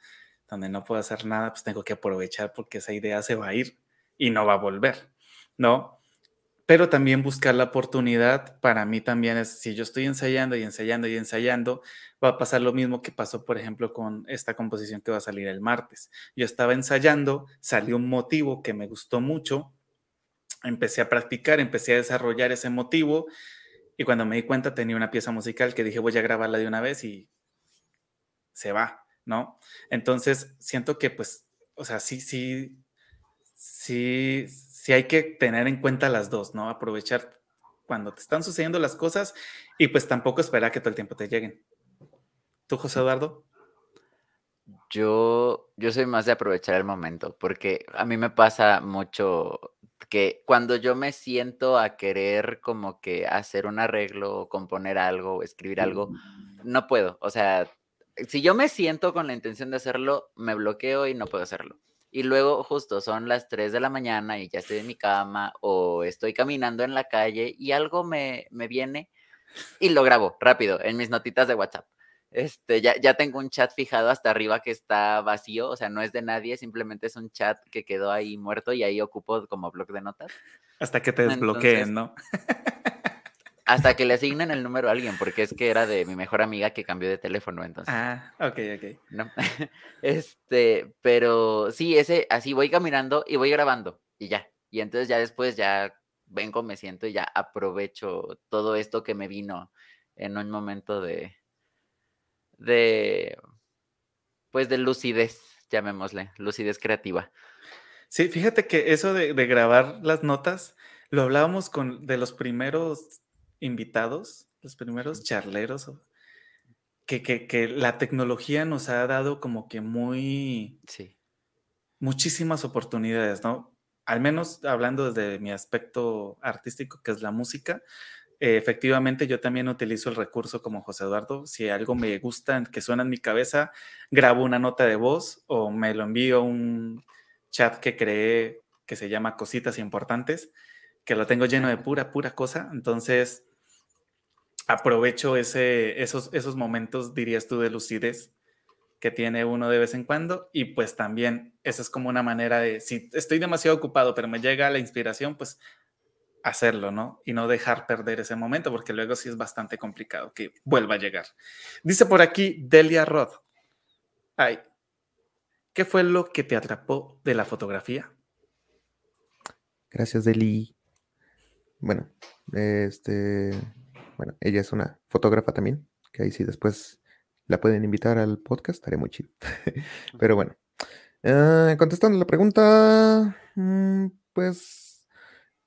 donde no puedo hacer nada, pues tengo que aprovechar porque esa idea se va a ir y no va a volver, ¿no? Pero también buscar la oportunidad, para mí también es, si yo estoy ensayando y ensayando y ensayando, va a pasar lo mismo que pasó, por ejemplo, con esta composición que va a salir el martes. Yo estaba ensayando, salió un motivo que me gustó mucho, empecé a practicar, empecé a desarrollar ese motivo y cuando me di cuenta tenía una pieza musical que dije voy a grabarla de una vez y se va, ¿no? Entonces, siento que pues, o sea, sí, sí, sí, sí hay que tener en cuenta las dos, ¿no? Aprovechar cuando te están sucediendo las cosas y pues tampoco esperar que todo el tiempo te lleguen. ¿Tú, José Eduardo? Yo, yo soy más de aprovechar el momento, porque a mí me pasa mucho que cuando yo me siento a querer como que hacer un arreglo o componer algo o escribir algo, no puedo. O sea, si yo me siento con la intención de hacerlo, me bloqueo y no puedo hacerlo. Y luego justo son las 3 de la mañana y ya estoy en mi cama o estoy caminando en la calle y algo me, me viene y lo grabo rápido en mis notitas de WhatsApp. Este, ya, ya tengo un chat fijado hasta arriba que está vacío, o sea, no es de nadie, simplemente es un chat que quedó ahí muerto y ahí ocupo como blog de notas. Hasta que te desbloqueen, ¿no? hasta que le asignen el número a alguien, porque es que era de mi mejor amiga que cambió de teléfono, entonces. Ah, ok, ok. No. Este, pero sí, ese, así voy caminando y voy grabando y ya. Y entonces ya después ya vengo, me siento y ya aprovecho todo esto que me vino en un momento de, de, pues de lucidez, llamémosle, lucidez creativa. Sí, fíjate que eso de, grabar las notas, lo hablábamos con de los primeros invitados, los primeros charleros, que, que, que, la tecnología nos ha dado como que muy... Sí. Muchísimas oportunidades, ¿no? Al menos hablando desde mi aspecto artístico, que es la música, eh, efectivamente, yo también utilizo el recurso como José Eduardo. Si algo me gusta, que suena en mi cabeza, grabo una nota de voz o me lo envío a un chat que creé que se llama Cositas Importantes, que lo tengo lleno de pura, pura cosa. Entonces, aprovecho ese, esos, esos momentos, dirías tú, de lucidez que tiene uno de vez en cuando. Y pues también, esa es como una manera de, si estoy demasiado ocupado, pero me llega la inspiración, pues hacerlo, ¿no? Y no dejar perder ese momento, porque luego sí es bastante complicado que vuelva a llegar. Dice por aquí Delia Rod. Ay, ¿qué fue lo que te atrapó de la fotografía? Gracias, Deli. Bueno, este, bueno, ella es una fotógrafa también, que ahí sí después la pueden invitar al podcast, estaría muy chido. Pero bueno, ah, contestando la pregunta, mm, pues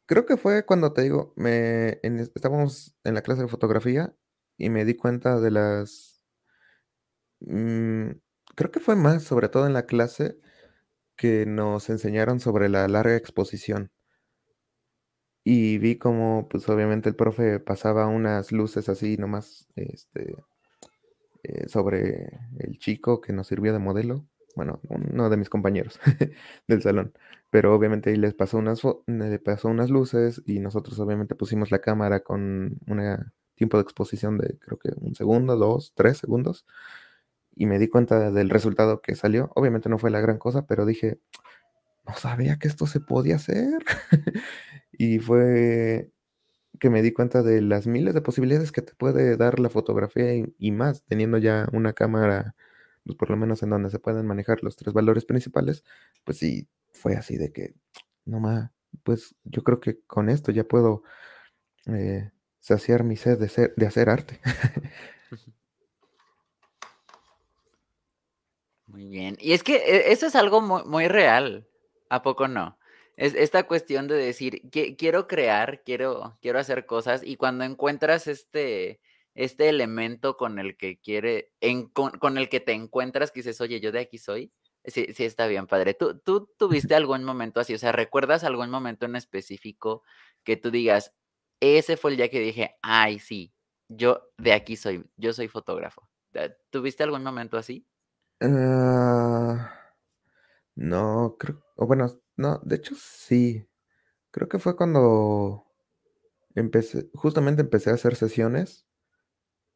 Creo que fue cuando te digo, me, estábamos en la clase de fotografía y me di cuenta de las... Mm, creo que fue más, sobre todo en la clase, que nos enseñaron sobre la larga exposición. Y vi como, pues obviamente el profe pasaba unas luces así nomás, este, eh, sobre el chico que nos sirvió de modelo bueno, uno de mis compañeros del salón, pero obviamente les pasó unas, le pasó unas luces y nosotros obviamente pusimos la cámara con un tiempo de exposición de creo que un segundo, dos, tres segundos y me di cuenta del resultado que salió. Obviamente no fue la gran cosa, pero dije, no sabía que esto se podía hacer. y fue que me di cuenta de las miles de posibilidades que te puede dar la fotografía y más, teniendo ya una cámara pues por lo menos en donde se pueden manejar los tres valores principales, pues sí, fue así de que, no más, pues yo creo que con esto ya puedo eh, saciar mi sed de, de hacer arte. Muy bien. Y es que eh, eso es algo muy, real, ¿a poco no? Es esta cuestión de decir, quiero crear, quiero, quiero hacer cosas, y cuando encuentras este, este elemento con el que quiere, con, el que te encuentras, que dices, oye, yo de aquí soy. Sí, sí, está bien, padre. ¿Tú, ¿Tú tuviste algún momento así? O sea, ¿recuerdas algún momento en específico que tú digas, ese fue el día que dije, ay, sí, yo de aquí soy, yo soy fotógrafo? ¿Tuviste algún momento así? Ah, no, creo, o bueno, no, de hecho sí. Creo que fue cuando empecé, justamente empecé a hacer sesiones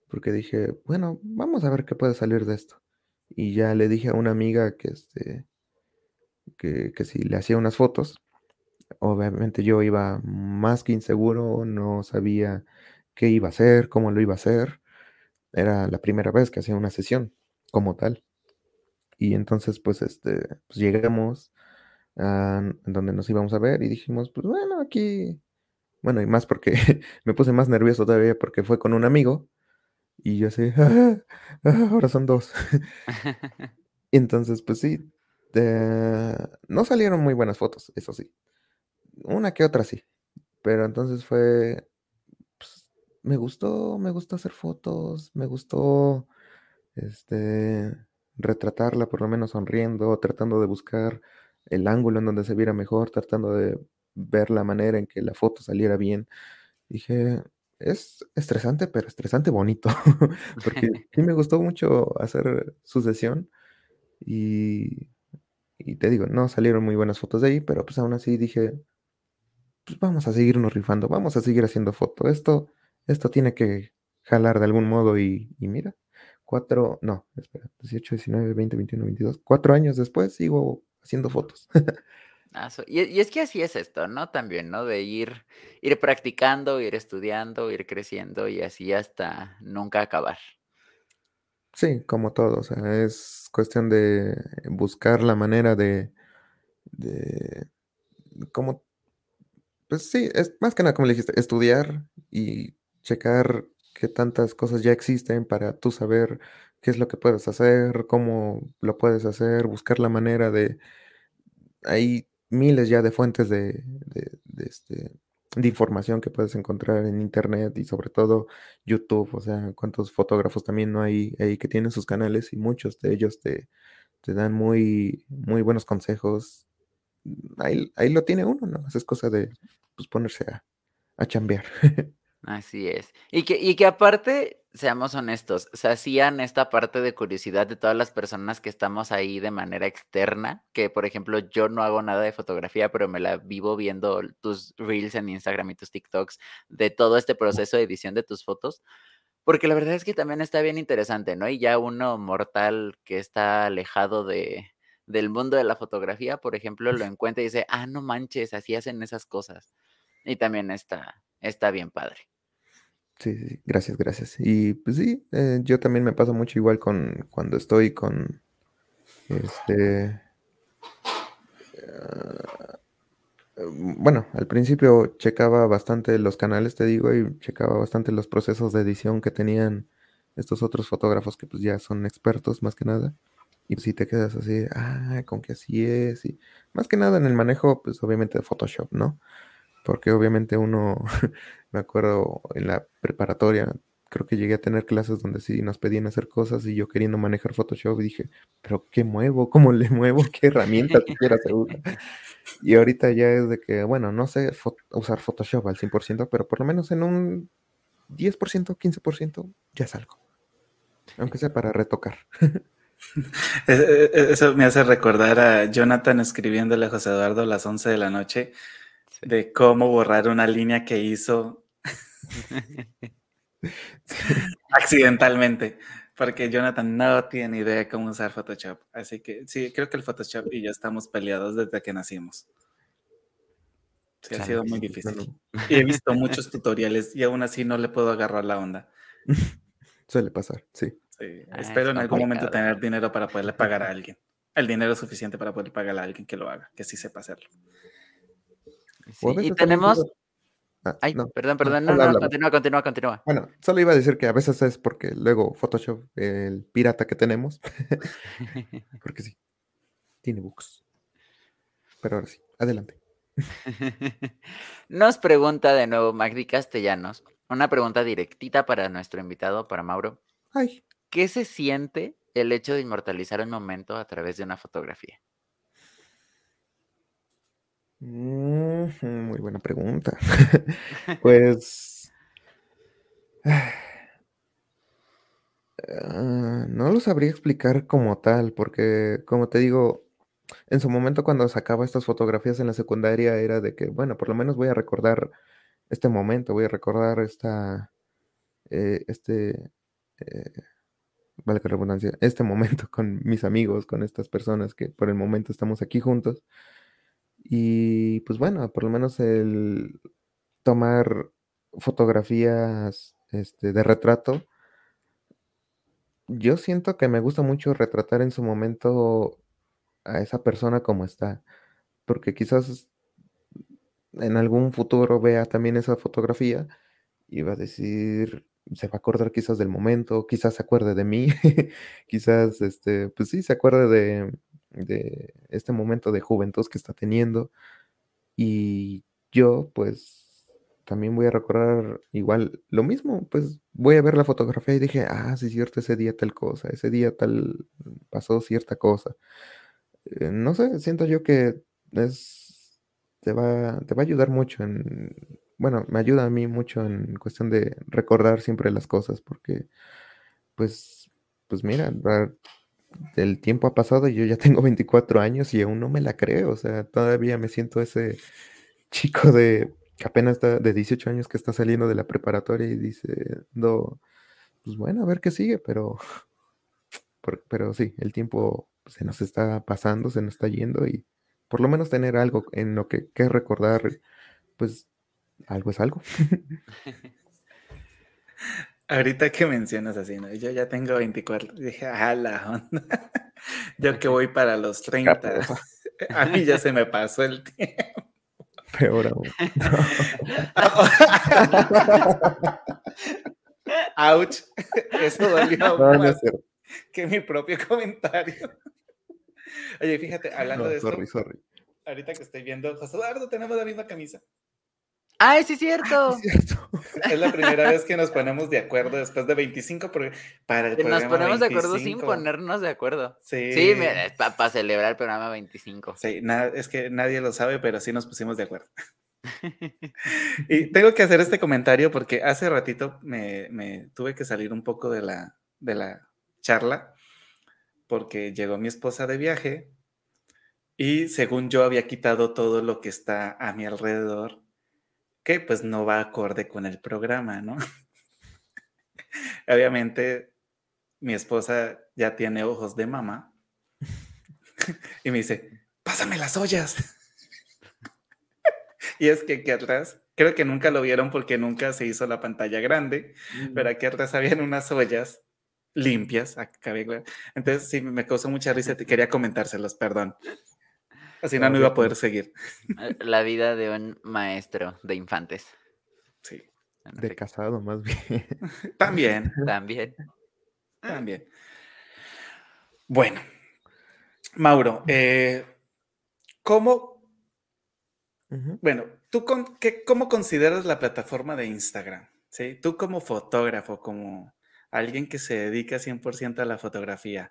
porque dije, bueno, vamos a ver qué puede salir de esto. Y ya le dije a una amiga que, este, que, que si le hacía unas fotos, obviamente yo iba más que inseguro, no sabía qué iba a hacer, cómo lo iba a hacer. Era la primera vez que hacía una sesión como tal. Y entonces, pues, este, pues llegamos donde nos íbamos a ver y dijimos, pues bueno, aquí, bueno, y más porque me puse más nervioso todavía porque fue con un amigo y yo así, ah, ah, ahora son dos. Entonces, pues sí, no salieron muy buenas fotos, eso sí. Una que otra sí. Pero entonces fue, pues, me gustó, me gustó hacer fotos, me gustó, este, retratarla por lo menos sonriendo, tratando de buscar el ángulo en donde se viera mejor, tratando de ver la manera en que la foto saliera bien. Dije, es estresante, pero estresante bonito, porque sí me gustó mucho hacer su sesión y, y, te digo, no salieron muy buenas fotos de ahí, pero pues aún así dije, pues vamos a seguirnos rifando, vamos a seguir haciendo fotos, esto, esto tiene que jalar de algún modo y, y mira, cuatro, no, espera, 18, 19, 20, 21, 22, cuatro años después sigo haciendo fotos. Ah, y, y, es que así es esto, ¿no? También, ¿no? De ir, ir practicando, ir estudiando, ir creciendo y así hasta nunca acabar. Sí, como todo, o sea, es cuestión de buscar la manera de, de, como, pues sí, es más que nada, como le dijiste, estudiar y checar qué tantas cosas ya existen para tú saber qué es lo que puedes hacer, cómo lo puedes hacer, buscar la manera de, hay miles ya de fuentes de, de, este, de información que puedes encontrar en internet y sobre todo YouTube, o sea, cuántos fotógrafos también no hay ahí que tienen sus canales y muchos de ellos te, te dan muy, muy buenos consejos. Ahí, ahí, lo tiene uno, ¿no? Es cosa de pues, ponerse a, a chambear. Así es. Y que, y que aparte, seamos honestos, se hacían esta parte de curiosidad de todas las personas que estamos ahí de manera externa, que por ejemplo yo no hago nada de fotografía, pero me la vivo viendo tus reels en Instagram y tus TikToks de todo este proceso de edición de tus fotos, porque la verdad es que también está bien interesante, ¿no? Y ya uno mortal que está alejado de, del mundo de la fotografía, por ejemplo, lo encuentra y dice, ah, no manches, así hacen esas cosas. Y también está, está bien padre. Sí, sí, gracias, gracias. Y pues sí, eh, yo también me pasa mucho igual con cuando estoy con este. Uh, bueno, al principio checaba bastante los canales, te digo, y checaba bastante los procesos de edición que tenían estos otros fotógrafos que pues ya son expertos más que nada. Y si te quedas así, ah, con que así es. Y más que nada en el manejo, pues obviamente de Photoshop, ¿no? Porque obviamente uno Me acuerdo en la preparatoria, creo que llegué a tener clases donde sí nos pedían hacer cosas y yo queriendo manejar Photoshop y dije, pero ¿qué muevo? ¿Cómo le muevo? ¿Qué herramienta quiero seguro? Y ahorita ya es de que, bueno, no sé usar Photoshop al 100%, pero por lo menos en un 10%, 15% ya salgo. Aunque sea para retocar. E, e, e, eso me hace recordar a Jonathan escribiéndole a José Eduardo a las 11 de la noche de cómo borrar una línea que hizo Accidentalmente, porque Jonathan no tiene idea de cómo usar Photoshop. Así que sí, creo que el Photoshop y yo estamos peleados desde que nacimos. Sí, ha sido muy difícil. Y he visto muchos tutoriales y aún así no le puedo agarrar la onda. Suele pasar, sí. Ah, espero en algún momento tener dinero para poderle pagar a alguien. El dinero suficiente para poder pagarle a alguien que lo haga, que sí sepa hacerlo. Y tenemos, Ah, Ay, no, perdón, perdón, no, no, continúa, continúa, continúa. Bueno, solo iba a decir que a veces es porque luego Photoshop, el pirata que tenemos, porque sí, tiene bugs. Pero ahora sí, adelante. Nos pregunta de nuevo Magdi Castellanos, una pregunta directita para nuestro invitado, para Mauro. Ay. ¿Qué se siente el hecho de inmortalizar un momento a través de una fotografía? Mm, muy buena pregunta. pues... Ah, no lo sabría explicar como tal, porque como te digo, en su momento cuando sacaba estas fotografías en la secundaria era de que, bueno, por lo menos voy a recordar este momento, voy a recordar esta, eh, este, eh, vale que redundancia, este momento con mis amigos, con estas personas que por el momento estamos aquí juntos. Y pues bueno, por lo menos el tomar fotografías este, de retrato, yo siento que me gusta mucho retratar en su momento a esa persona como está, porque quizás en algún futuro vea también esa fotografía y va a decir, se va a acordar quizás del momento, quizás se acuerde de mí, quizás, este, pues sí, se acuerde de, de este momento de juventud que está teniendo. Y yo, pues, también voy a recordar igual lo mismo, pues voy a ver la fotografía y dije, ah, sí, cierto, ese día tal cosa, ese día tal pasó cierta cosa. Eh, no sé, siento yo que es, te va, te va a ayudar mucho en, bueno, me ayuda a mí mucho en cuestión de recordar siempre las cosas, porque, pues, pues mira, el tiempo ha pasado y yo ya tengo 24 años y aún no me la creo. O sea, todavía me siento ese chico de que apenas está de 18 años que está saliendo de la preparatoria y dice, no, pues bueno, a ver qué sigue, pero pero sí, el tiempo se nos está pasando, se nos está yendo y por lo menos tener algo en lo que, que recordar, pues algo es algo. Ahorita que mencionas así, ¿no? Yo ya tengo 24, dije, ah, la onda. Yo que voy para los 30. A mí ya se me pasó el tiempo. Peor aún. Ouch. Eso dolió No, no que mi propio comentario. Oye, fíjate, hablando de esto, sorry, sorry. ahorita que estoy viendo, José Eduardo, tenemos la misma camisa. ¡Ay, sí es cierto! Es cierto. Es la primera vez que nos ponemos de acuerdo después de 25 pro- para el Nos programa ponemos de acuerdo sin 25. ponernos de acuerdo. Sí, Sí, para celebrar el programa 25. Sí, es que nadie lo sabe, pero sí nos pusimos de acuerdo. Y tengo que hacer este comentario porque hace ratito me, me tuve que salir un poco de la, de la charla porque llegó mi esposa de viaje y según yo había quitado todo lo que está a mi alrededor, que pues no va acorde con el programa, ¿no? Obviamente mi esposa ya tiene ojos de mamá y me dice, pásame las ollas. Y es que aquí atrás, creo que nunca lo vieron porque nunca se hizo la pantalla grande, pero aquí atrás habían unas ollas limpias. acá. Entonces sí, me causó mucha risa, te quería comentárselos, perdón. Así no, no iba a poder seguir. La vida de un maestro de infantes. Sí, De casado, más bien. también, También. también. Bueno, Mauro, eh, ¿cómo. Bueno, ¿tú con, qué, cómo consideras la plataforma de Instagram? ¿Sí? Tú como fotógrafo, como alguien que se dedica 100% a la fotografía,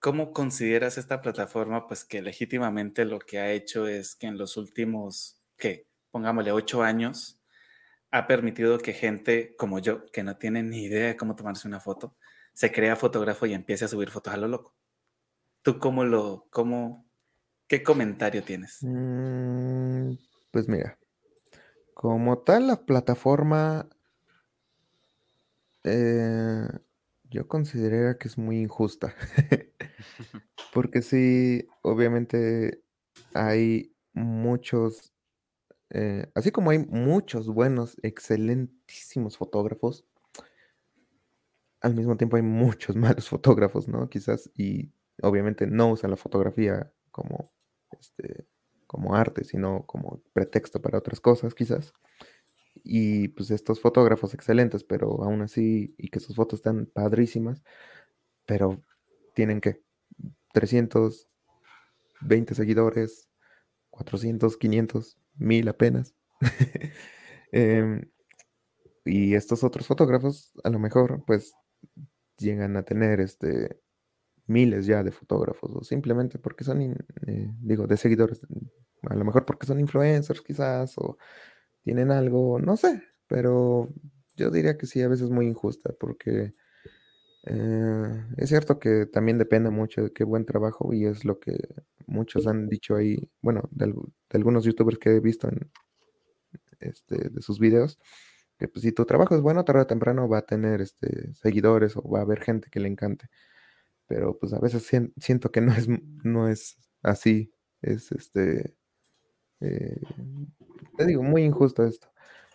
¿cómo consideras esta plataforma? Pues que legítimamente lo que ha hecho es que en los últimos, ¿qué? Pongámosle ocho años, ha permitido que gente como yo, que no tiene ni idea de cómo tomarse una foto, se crea fotógrafo y empiece a subir fotos a lo loco. ¿Tú cómo lo, cómo, qué comentario tienes? Mm, pues mira, como tal la plataforma, eh, yo consideraría que es muy injusta. Porque sí, obviamente hay muchos, eh, así como hay muchos buenos, excelentísimos fotógrafos, al mismo tiempo hay muchos malos fotógrafos, ¿no? Quizás, y obviamente no usan la fotografía como, este, como arte, sino como pretexto para otras cosas, quizás. Y pues estos fotógrafos excelentes, pero aún así, y que sus fotos están padrísimas, pero tienen que 320 seguidores, 400, 500, 1000 apenas. Em, y estos otros fotógrafos, a lo mejor, pues llegan a tener este miles ya de fotógrafos, o simplemente porque son, eh, digo, de seguidores, a lo mejor porque son influencers quizás, o tienen algo, no sé, pero yo diría que sí, a veces muy injusta, porque eh, es cierto que también depende mucho de qué buen trabajo, y es lo que muchos han dicho ahí, bueno, de, algu- de algunos youtubers que he visto en, este, de sus videos, que pues, si tu trabajo es bueno, tarde o temprano va a tener este, seguidores o va a haber gente que le encante. Pero pues a veces sien- siento que no es, no es así. Es este. eh, te digo, muy injusto esto.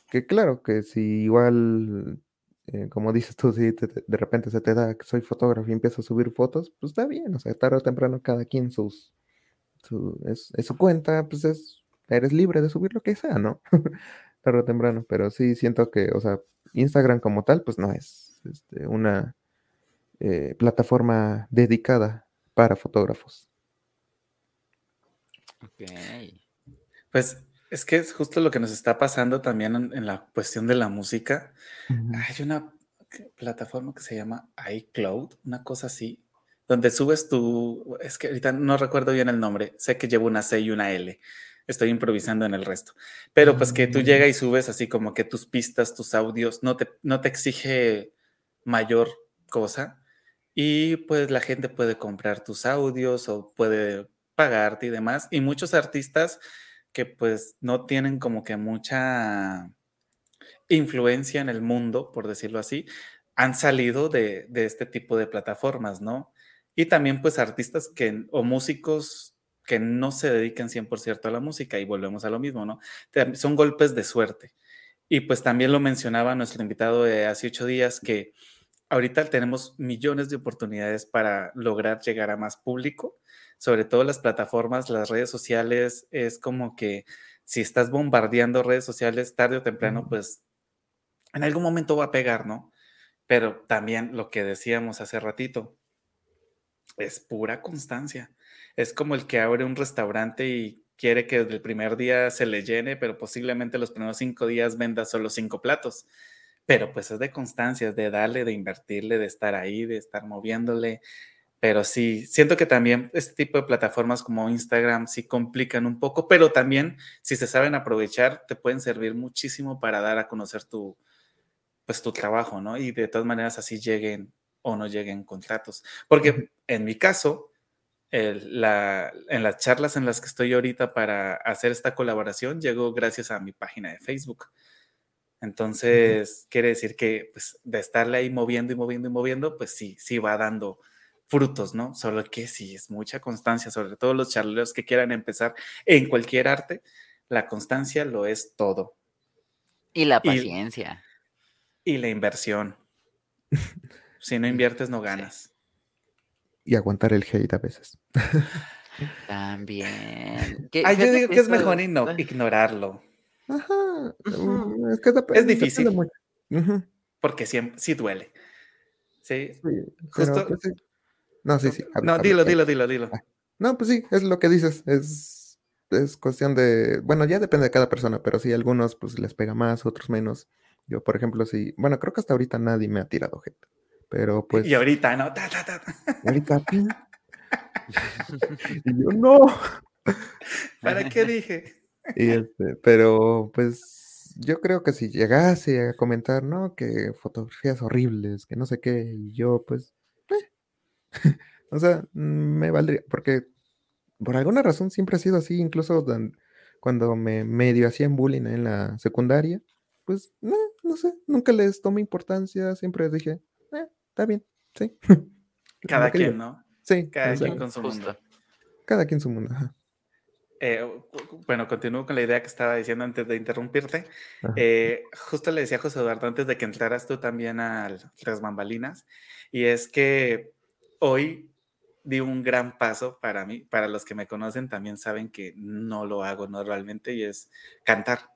Que claro, que si igual, eh, como dices tú, si te- te- de repente se te da que soy fotógrafo y empiezo a subir fotos, pues está bien. O sea, tarde o temprano cada quien sus. Su, es, es su cuenta, pues es. Eres libre de subir lo que sea, ¿no? tarde o temprano, pero sí siento que, o sea, Instagram como tal, pues no es este, una eh, plataforma dedicada para fotógrafos. Ok. Pues es que es justo lo que nos está pasando también en, en la cuestión de la música. Hay una plataforma que se llama iCloud, una cosa así, donde subes tu, es que ahorita no recuerdo bien el nombre, sé que llevo una C y una L, estoy improvisando en el resto, pero pues que tú Mm. llegas y subes así como que tus pistas, tus audios, no te, no te exige mayor cosa y pues la gente puede comprar tus audios o puede pagarte y demás, y muchos artistas que pues no tienen como que mucha influencia en el mundo, por decirlo así, han salido de, de este tipo de plataformas, ¿no? Y también pues artistas que, o músicos que no se dedican 100% a la música y volvemos a lo mismo, ¿no? Son golpes de suerte. Y pues también lo mencionaba nuestro invitado de hace ocho días que ahorita tenemos millones de oportunidades para lograr llegar a más público, sobre todo las plataformas, las redes sociales, es como que si estás bombardeando redes sociales tarde o temprano, pues en algún momento va a pegar, ¿no? Pero también lo que decíamos hace ratito, es pura constancia. Es como el que abre un restaurante y quiere que desde el primer día se le llene, pero posiblemente los primeros cinco días venda solo cinco platos. Pero pues es de constancia, es de darle, de invertirle, de estar ahí, de estar moviéndole. Pero sí, siento que también este tipo de plataformas como Instagram sí complican un poco, pero también si se saben aprovechar, te pueden servir muchísimo para dar a conocer tu, pues tu trabajo, ¿no? Y de todas maneras así lleguen o no lleguen contratos. Porque en mi caso, la, en las charlas en las que estoy ahorita para hacer esta colaboración, llegó gracias a mi página de Facebook. Entonces, quiere decir que pues, de estarle ahí moviendo y moviendo y moviendo, pues sí, sí va dando frutos, ¿no? Solo que sí, es mucha constancia, sobre todo los charleros que quieran empezar en cualquier arte, la constancia lo es todo. Y la paciencia. Y, la inversión. si no inviertes, no ganas. Y aguantar el hate a veces. También. Ay, yo digo que es mejor ignorarlo. Ajá. Es, que es difícil. Porque siempre, sí duele. Sí. Justo. No, sí, sí. no, dilo, dilo, dilo, dilo. Ah, no, pues sí, es lo que dices. Es, es cuestión de. Bueno, ya depende de cada persona, pero sí, algunos pues les pega más, otros menos. Yo, por ejemplo, sí. Bueno, creo que hasta ahorita nadie me ha tirado gente. Pero pues. Y ahorita, ¿no? Ta, ta, ta. Ahorita, y yo, no. ¿Para qué dije? Y este, pero pues yo creo que si llegase a comentar, ¿no? Que fotografías horribles, que no sé qué, y yo pues, o sea, me valdría, porque por alguna razón siempre ha sido así, incluso cuando me medio hacían bullying en la secundaria, pues no, no sé, nunca les tomé importancia, siempre dije, eh, está bien, sí. Cada quien, ¿no? Sí. Cada quien con su mundo. Cada quien su mundo, ajá. Eh, bueno, continúo con la idea que estaba diciendo antes de interrumpirte. Eh, justo le decía a José Eduardo antes de que entraras tú también a las bambalinas, y es que hoy di un gran paso para mí, para los que me conocen también saben que no lo hago normalmente y es cantar,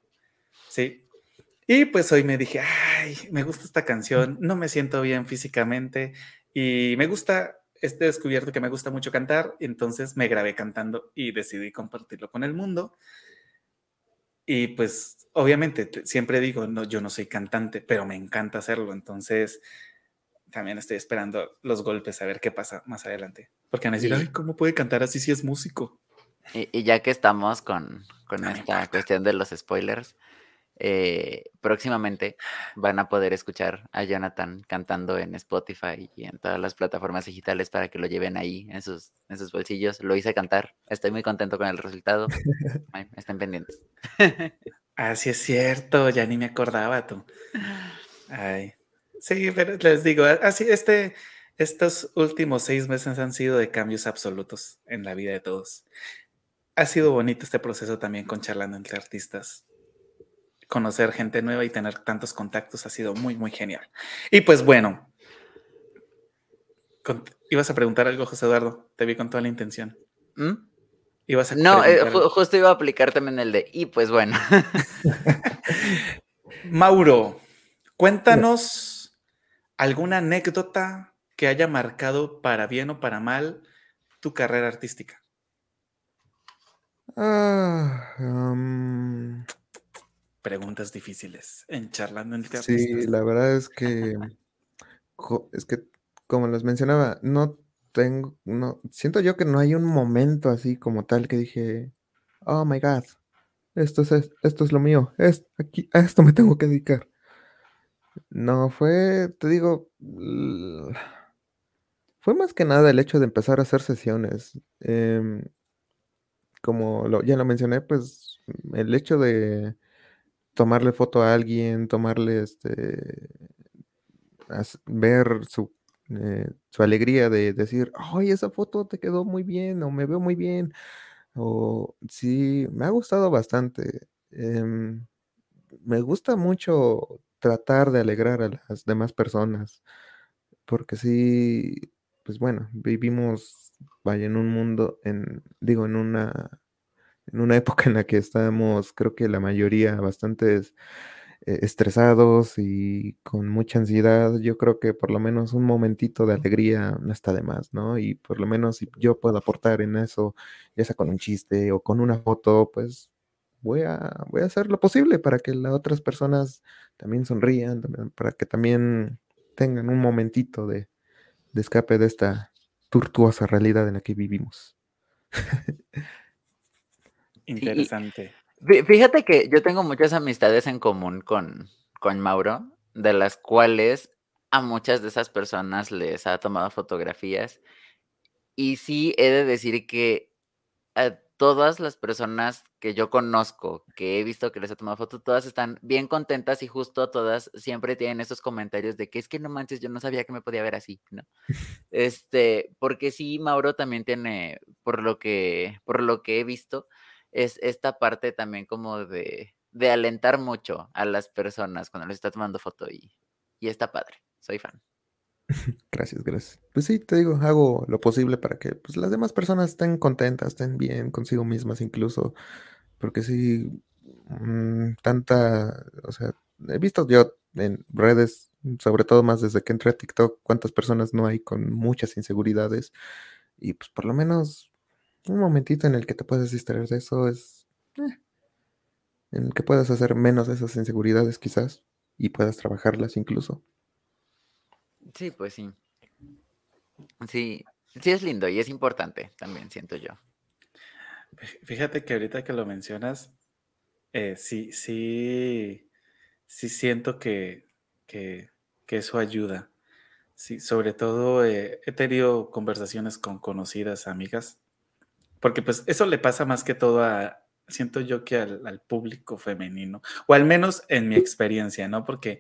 ¿sí? Y pues hoy me dije, ay, me gusta esta canción, no me siento bien físicamente y me gusta he descubierto que me gusta mucho cantar, entonces me grabé cantando y decidí compartirlo con el mundo. Y pues obviamente siempre digo, no, yo no soy cantante, pero me encanta hacerlo, entonces también estoy esperando los golpes a ver qué pasa más adelante. Porque van a decir, ay, ¿cómo puede cantar así si es músico? Y, ya que estamos con, con esta cuestión de los spoilers, eh, próximamente van a poder escuchar a Jonathan cantando en Spotify y en todas las plataformas digitales para que lo lleven ahí en sus, en sus bolsillos. Lo hice cantar. Estoy muy contento con el resultado. estén pendientes. Así es cierto, ya ni me acordaba tú. Ay. Sí, pero les digo, así este, estos últimos seis meses han sido de cambios absolutos en la vida de todos. Ha sido bonito este proceso también con charlando entre artistas conocer gente nueva y tener tantos contactos ha sido muy, muy genial. Y pues bueno, ibas a preguntar algo, José Eduardo, te vi con toda la intención. ¿Mm? Ibas a no, eh, justo iba a aplicar también el de, y pues bueno. Mauro, cuéntanos alguna anécdota que haya marcado para bien o para mal tu carrera artística. Ah, preguntas difíciles en charlando entre Sí, la verdad es que es que como les mencionaba, no tengo, no, siento yo que no hay un momento así como tal que dije, oh my god, esto es, esto es lo mío, es, aquí, a esto me tengo que dedicar. No, fue, te digo, fue más que nada el hecho de empezar a hacer sesiones. Em, como ya lo mencioné, pues el hecho de tomarle foto a alguien, tomarle este, ver su eh, su alegría de decir, ay, esa foto te quedó muy bien o me veo muy bien. O sí, me ha gustado bastante. Em, me gusta mucho tratar de alegrar a las demás personas, porque sí, pues bueno, vivimos, vaya, en un mundo, en, digo, en una, en una época en la que estamos, creo que la mayoría bastante eh, estresados y con mucha ansiedad, yo creo que por lo menos un momentito de alegría no está de más, ¿no? Y por lo menos si yo puedo aportar en eso, ya sea con un chiste o con una foto, pues voy a, voy a hacer lo posible para que las otras personas también sonrían, para que también tengan un momentito de, de escape de esta tortuosa realidad en la que vivimos. Interesante. Fíjate que yo tengo muchas amistades en común con, con Mauro, de las cuales a muchas de esas personas les ha tomado fotografías. Y sí he de decir que a todas las personas que yo conozco, que he visto que les ha tomado fotos, todas están bien contentas y justo todas siempre tienen esos comentarios de que es que no manches, yo no sabía que me podía ver así, ¿no? Este, porque sí, Mauro también tiene, por lo que, por lo que he visto, es esta parte también como de, de alentar mucho a las personas cuando les está tomando foto y, y está padre. Soy fan. Gracias, gracias. Pues sí, te digo, hago lo posible para que pues, las demás personas estén contentas, estén bien consigo mismas incluso, porque sí, mm, tanta, o sea, he visto yo en redes, sobre todo más desde que entré a TikTok, cuántas personas no hay con muchas inseguridades y pues por lo menos un momentito en el que te puedes distraer de eso es eh, en el que puedas hacer menos de esas inseguridades quizás y puedas trabajarlas incluso. Sí, pues sí. Sí, sí es lindo y es importante también, siento yo. Fíjate que ahorita que lo mencionas, eh, sí, sí, sí siento que, que, eso ayuda. Sí, sobre todo eh, he tenido conversaciones con conocidas amigas porque pues eso le pasa más que todo a, siento yo que al, público femenino, o al menos en mi experiencia, ¿no? Porque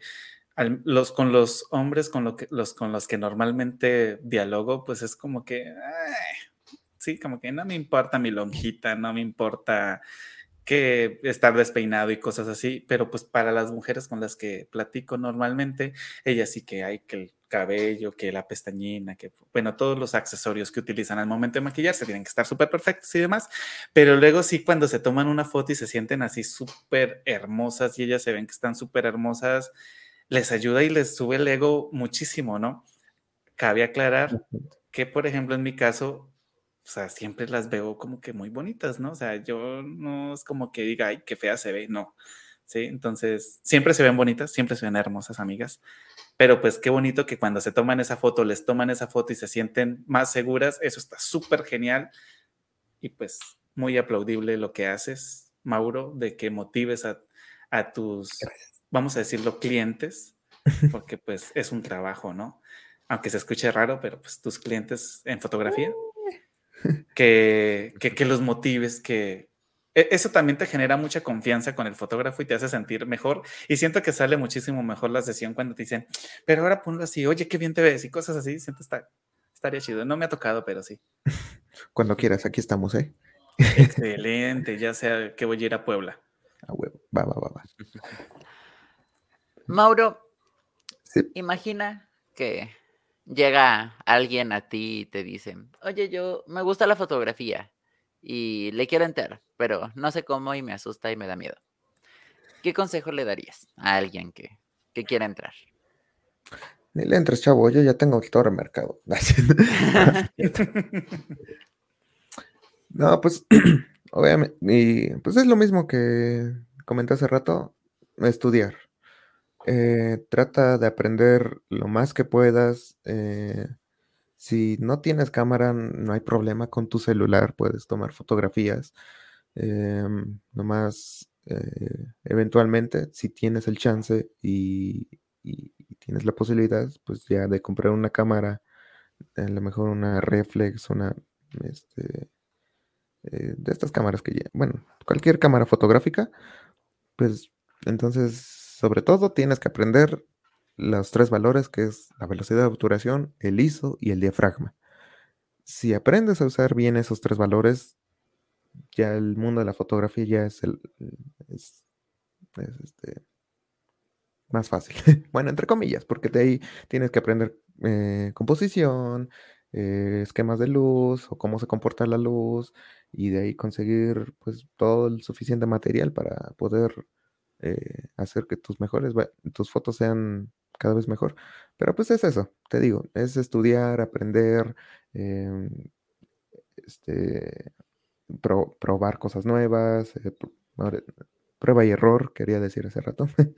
los, con los hombres con, lo que, los, con los que normalmente dialogo, pues es como que, sí, como que no me importa mi lonjita, no me importa que estar despeinado y cosas así, pero pues para las mujeres con las que platico normalmente, ellas sí que hay que el cabello, que la pestañina, que bueno, todos los accesorios que utilizan al momento de maquillarse tienen que estar súper perfectos y demás, pero luego sí cuando se toman una foto y se sienten así súper hermosas y ellas se ven que están súper hermosas, les ayuda y les sube el ego muchísimo, ¿no? Cabe aclarar que, por ejemplo, en mi caso, o sea, siempre las veo como que muy bonitas, ¿no? O sea, yo no es como que diga, ay, qué fea se ve, no. Sí, entonces siempre se ven bonitas, siempre se ven hermosas amigas, pero pues qué bonito que cuando se toman esa foto, les toman esa foto y se sienten más seguras, eso está súper genial y pues muy aplaudible lo que haces, Mauro, de que motives a, a tus, vamos a decirlo, clientes, porque pues es un trabajo, ¿no? Aunque se escuche raro, pero pues tus clientes en fotografía que, que, los motives, que e, eso también te genera mucha confianza con el fotógrafo y te hace sentir mejor. Y siento que sale muchísimo mejor la sesión cuando te dicen, pero ahora ponlo así, oye, qué bien te ves y cosas así. Siento está, estaría chido. No me ha tocado, pero sí. Cuando quieras, aquí estamos, ¿eh? Excelente, ya sea que voy a ir a Puebla. A huevo, va, va, va, va. Mauro, imagina que llega alguien a ti y te dice, oye, yo me gusta la fotografía y le quiero entrar, pero no sé cómo y me asusta y me da miedo. ¿Qué consejo le darías a alguien que, que quiera entrar? Ni le entres, chavo, yo ya tengo todo el mercado. no, pues, obviamente, y pues es lo mismo que comenté hace rato, estudiar. Eh, trata de aprender lo más que puedas. Eh, si no tienes cámara, no hay problema con tu celular, puedes tomar fotografías. Em, nomás, eh, eventualmente, si tienes el chance y, tienes la posibilidad, pues ya de comprar una cámara, a lo mejor una reflex, una, este, de estas cámaras que ya, bueno, cualquier cámara fotográfica, pues entonces sobre todo tienes que aprender los tres valores que es la velocidad de obturación, el ISO y el diafragma. Si aprendes a usar bien esos tres valores, ya el mundo de la fotografía ya es el es, este, más fácil. bueno, entre comillas, porque de ahí tienes que aprender eh, composición, eh, esquemas de luz o cómo se comporta la luz y de ahí conseguir pues todo el suficiente material para poder eh, hacer que tus mejores, tus fotos sean cada vez mejor. Pero pues es eso, te digo, es estudiar, aprender, em, este, probar cosas nuevas, eh, prueba y error, quería decir hace rato.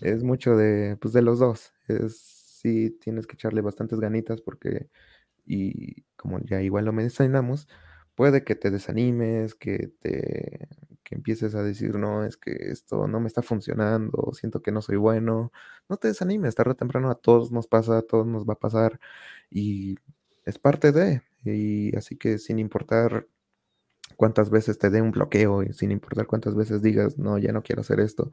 es mucho de, pues de los dos. Es, sí, tienes que echarle bastantes ganitas porque, y como ya igual lo mencionamos, puede que te desanimes, que te empieces a decir, no, es que esto no me está funcionando, siento que no soy bueno. No te desanimes, tarde o temprano a todos nos pasa, a todos nos va a pasar y es parte de, y así que sin importar cuántas veces te dé un bloqueo y sin importar cuántas veces digas, no, ya no quiero hacer esto,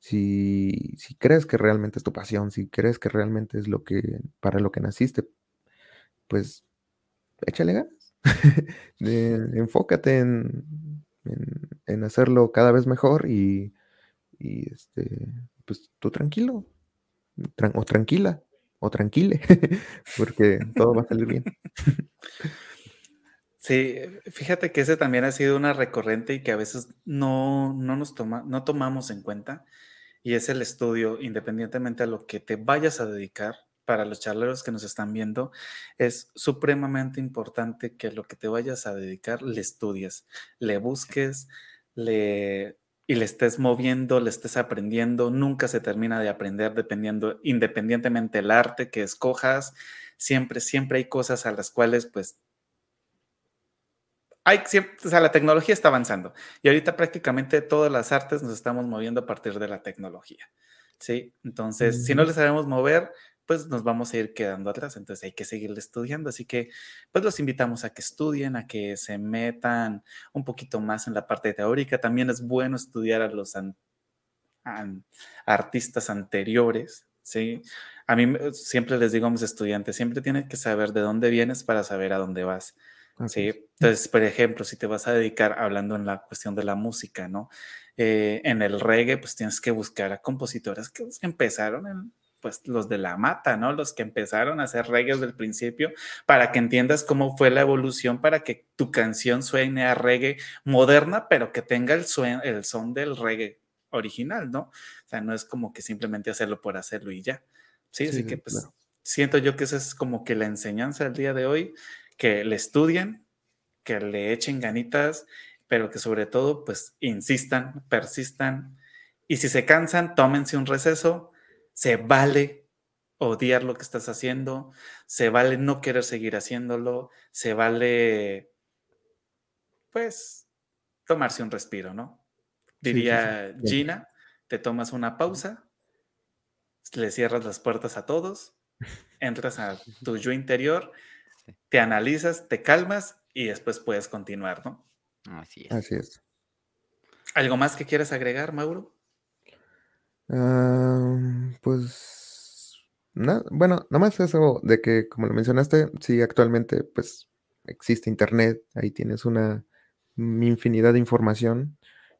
si, si crees que realmente es tu pasión, si crees que realmente es lo que, para lo que naciste, pues échale ganas. enfócate en, en, hacerlo cada vez mejor y, y este, pues tú tranquilo, o tranquila, o tranquile, porque todo va a salir bien. Sí, fíjate que ese también ha sido una recurrente y que a veces no, no nos toma, no tomamos en cuenta, y es el estudio, independientemente a lo que te vayas a dedicar, para los charleros que nos están viendo, es supremamente importante que lo que te vayas a dedicar le estudies, le busques, le y le estés moviendo, le estés aprendiendo, nunca se termina de aprender dependiendo, independientemente del arte que escojas, siempre, siempre hay cosas a las cuales pues hay, o sea, la tecnología está avanzando y ahorita prácticamente todas las artes nos estamos moviendo a partir de la tecnología, ¿sí? Entonces, si no le sabemos mover, pues nos vamos a ir quedando atrás, entonces hay que seguir estudiando, así que pues los invitamos a que estudien, a que se metan un poquito más en la parte teórica, también es bueno estudiar a los artistas anteriores, ¿sí? A mí siempre les digo a mis estudiantes, siempre tienes que saber de dónde vienes para saber a dónde vas. ¿sí? Entonces, por ejemplo, si te vas a dedicar hablando en la cuestión de la música, ¿no? Eh, en el reggae, pues tienes que buscar a compositores que empezaron en pues los de la mata, ¿no? Los que empezaron a hacer reggae desde el principio, para que entiendas cómo fue la evolución, para que tu canción suene a reggae moderna, pero que tenga el, el son del reggae original, ¿no? O sea, no es como que simplemente hacerlo por hacerlo y ya. Sí, así que pues siento yo que esa es como que la enseñanza del día de hoy, que le estudien, que le echen ganitas, pero que sobre todo pues insistan, persistan y si se cansan, tómense un receso, se vale odiar lo que estás haciendo, se vale no querer seguir haciéndolo, se vale, pues, tomarse un respiro, ¿no? Diría Gina, te tomas una pausa, le cierras las puertas a todos, entras a tu yo interior, te analizas, te calmas y después puedes continuar, ¿no? Así es. Así es. ¿Algo más que quieras agregar, Mauro? Pues, no, bueno, nomás eso de que, como lo mencionaste, sí, actualmente, pues, existe internet, ahí tienes una infinidad de información.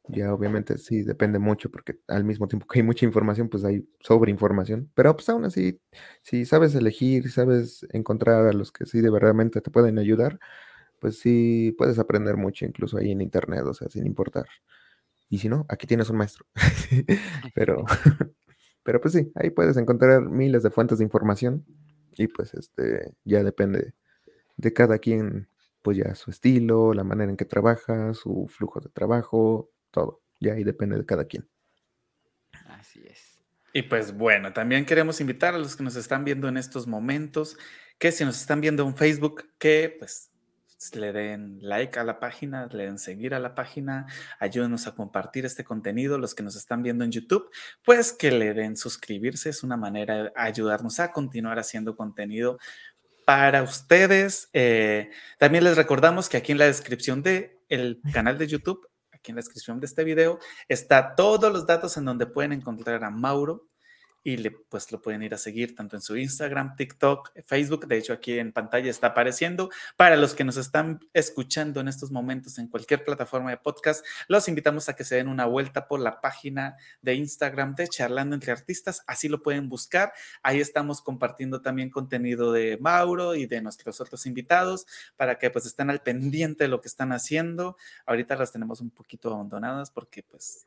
Ya obviamente sí depende mucho, porque al mismo tiempo que hay mucha información, pues hay sobreinformación. Pero pues aún así, si sabes elegir, sabes encontrar a los que sí de verdad te pueden ayudar, pues sí puedes aprender mucho incluso ahí en internet, o sea, sin importar. Y si no, aquí tienes un maestro. pero, pero pues sí, ahí puedes encontrar miles de fuentes de información y pues este ya depende de cada quien, pues ya su estilo, la manera en que trabaja, su flujo de trabajo, todo. Ya ahí depende de cada quien. Así es. Y pues bueno, también queremos invitar a los que nos están viendo en estos momentos, que si nos están viendo en Facebook, que pues le den like a la página, le den seguir a la página, ayúdenos a compartir este contenido, los que nos están viendo en YouTube, pues que le den suscribirse, es una manera de ayudarnos a continuar haciendo contenido para ustedes. Eh, también les recordamos que aquí en la descripción del el canal de YouTube, aquí en la descripción de este video, está todos los datos en donde pueden encontrar a Mauro y le, pues lo pueden ir a seguir tanto en su Instagram, TikTok, Facebook. De hecho, aquí en pantalla está apareciendo. Para los que nos están escuchando en estos momentos en cualquier plataforma de podcast, los invitamos a que se den una vuelta por la página de Instagram de Charlando entre Artistas. Así lo pueden buscar. Ahí estamos compartiendo también contenido de Mauro y de nuestros otros invitados para que pues estén al pendiente de lo que están haciendo. Ahorita las tenemos un poquito abandonadas porque pues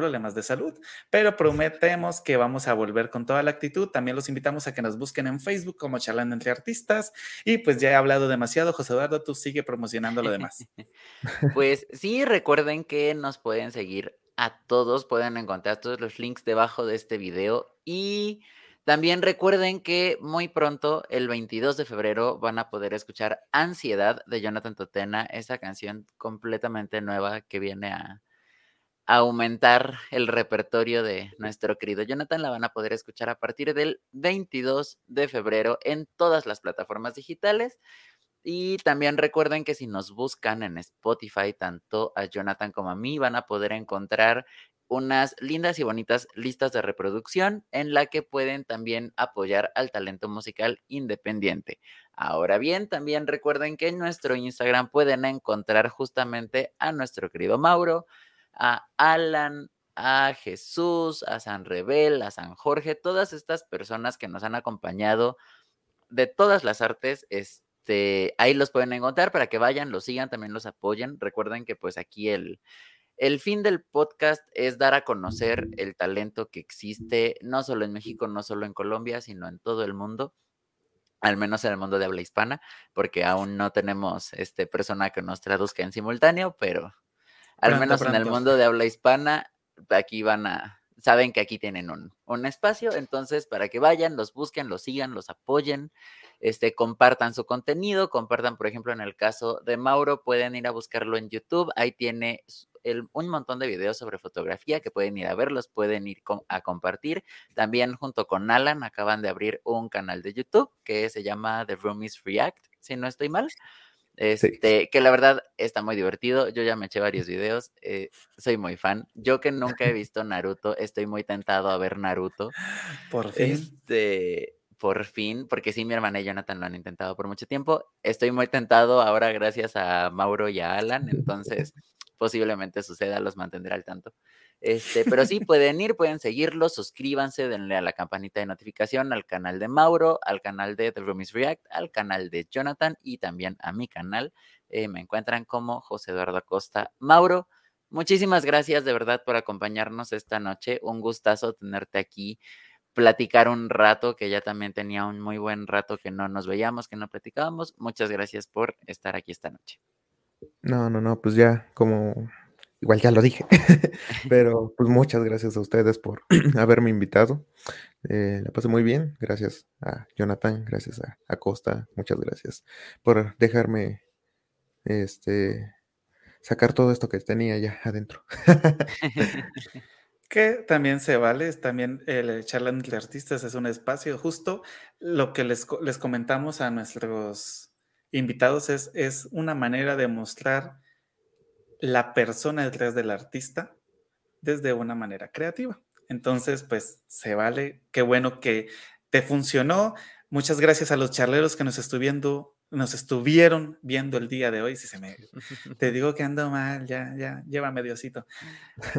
problemas de salud, pero prometemos que vamos a volver con toda la actitud. También los invitamos a que nos busquen en Facebook como Charlando entre Artistas. Y pues ya he hablado demasiado, José Eduardo, tú sigue promocionando lo demás. pues sí, recuerden que nos pueden seguir a todos, pueden encontrar todos los links debajo de este video y... También recuerden que muy pronto, el 22 de febrero, van a poder escuchar Ansiedad de Jonathan Totena, esa canción completamente nueva que viene a, aumentar el repertorio de nuestro querido Jonathan. La van a poder escuchar a partir del 22 de febrero en todas las plataformas digitales. Y también recuerden que si nos buscan en Spotify, tanto a Jonathan como a mí, van a poder encontrar unas lindas y bonitas listas de reproducción en la que pueden también apoyar al talento musical independiente. Ahora bien, también recuerden que en nuestro Instagram pueden encontrar justamente a nuestro querido Mauro, a Alan, a Jesús, a San Rebel, a San Jorge, todas estas personas que nos han acompañado de todas las artes, este, ahí los pueden encontrar para que vayan, los sigan, también los apoyen. Recuerden que pues aquí el, el fin del podcast es dar a conocer el talento que existe, no solo en México, no solo en Colombia, sino en todo el mundo al menos en el mundo de habla hispana, porque aún no tenemos este persona que nos traduzca en simultáneo, pero al menos en el mundo de habla hispana, aquí van a, saben que aquí tienen un, un, espacio, entonces para que vayan, los busquen, los sigan, los apoyen, este, compartan su contenido, compartan, por ejemplo, en el caso de Mauro, pueden ir a buscarlo en YouTube, ahí tiene el, un montón de videos sobre fotografía que pueden ir a verlos, pueden ir a compartir. También junto con Alan acaban de abrir un canal de YouTube que se llama The Roomies React, si no estoy mal. Este, que la verdad está muy divertido. Yo ya me eché varios videos. Eh, soy muy fan. Yo que nunca he visto Naruto, estoy muy tentado a ver Naruto. Por fin. Este, por fin, porque sí, mi hermana y Jonathan lo han intentado por mucho tiempo. Estoy muy tentado ahora gracias a Mauro y a Alan. Entonces, posiblemente suceda, los mantendré al tanto. Este, pero sí, pueden ir, pueden seguirlo, suscríbanse, denle a la campanita de notificación al canal de Mauro, al canal de The Roomies React, al canal de Jonathan y también a mi canal. Eh, me encuentran como José Eduardo Acosta Mauro. Muchísimas gracias de verdad por acompañarnos esta noche. Un gustazo tenerte aquí, platicar un rato, que ya también tenía un muy buen rato que no nos veíamos, que no platicábamos. Muchas gracias por estar aquí esta noche. No, no, no, pues ya como igual ya lo dije, pero pues muchas gracias a ustedes por haberme invitado. Eh, la pasé muy bien, gracias a Jonathan, gracias a, Costa, muchas gracias por dejarme este sacar todo esto que tenía ya adentro. que también se vale, también el charla entre artistas es un espacio justo. Lo que les, les comentamos a nuestros invitados es, es una manera de mostrar la persona detrás del artista desde una manera creativa. Entonces, pues se vale. Qué bueno que te funcionó. Muchas gracias a los charleros que nos estuvieron, nos estuvieron viendo el día de hoy. Si se me, te digo que ando mal, ya, ya, llévame Diosito.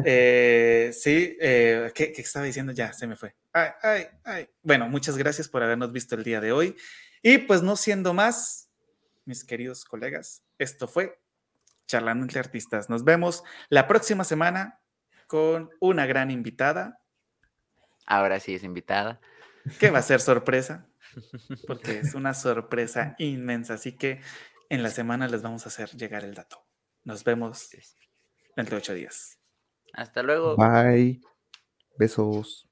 Eh, sí, eh, ¿qué, estaba diciendo? Ya, se me fue. Ay, ay, ay. Bueno, muchas gracias por habernos visto el día de hoy. Y pues no siendo más, mis queridos colegas, esto fue charlando entre artistas. Nos vemos la próxima semana con una gran invitada. Ahora sí es invitada. Que va a ser sorpresa, porque es una sorpresa inmensa. Así que en la semana les vamos a hacer llegar el dato. Nos vemos dentro de ocho días. Hasta luego. Bye. Besos.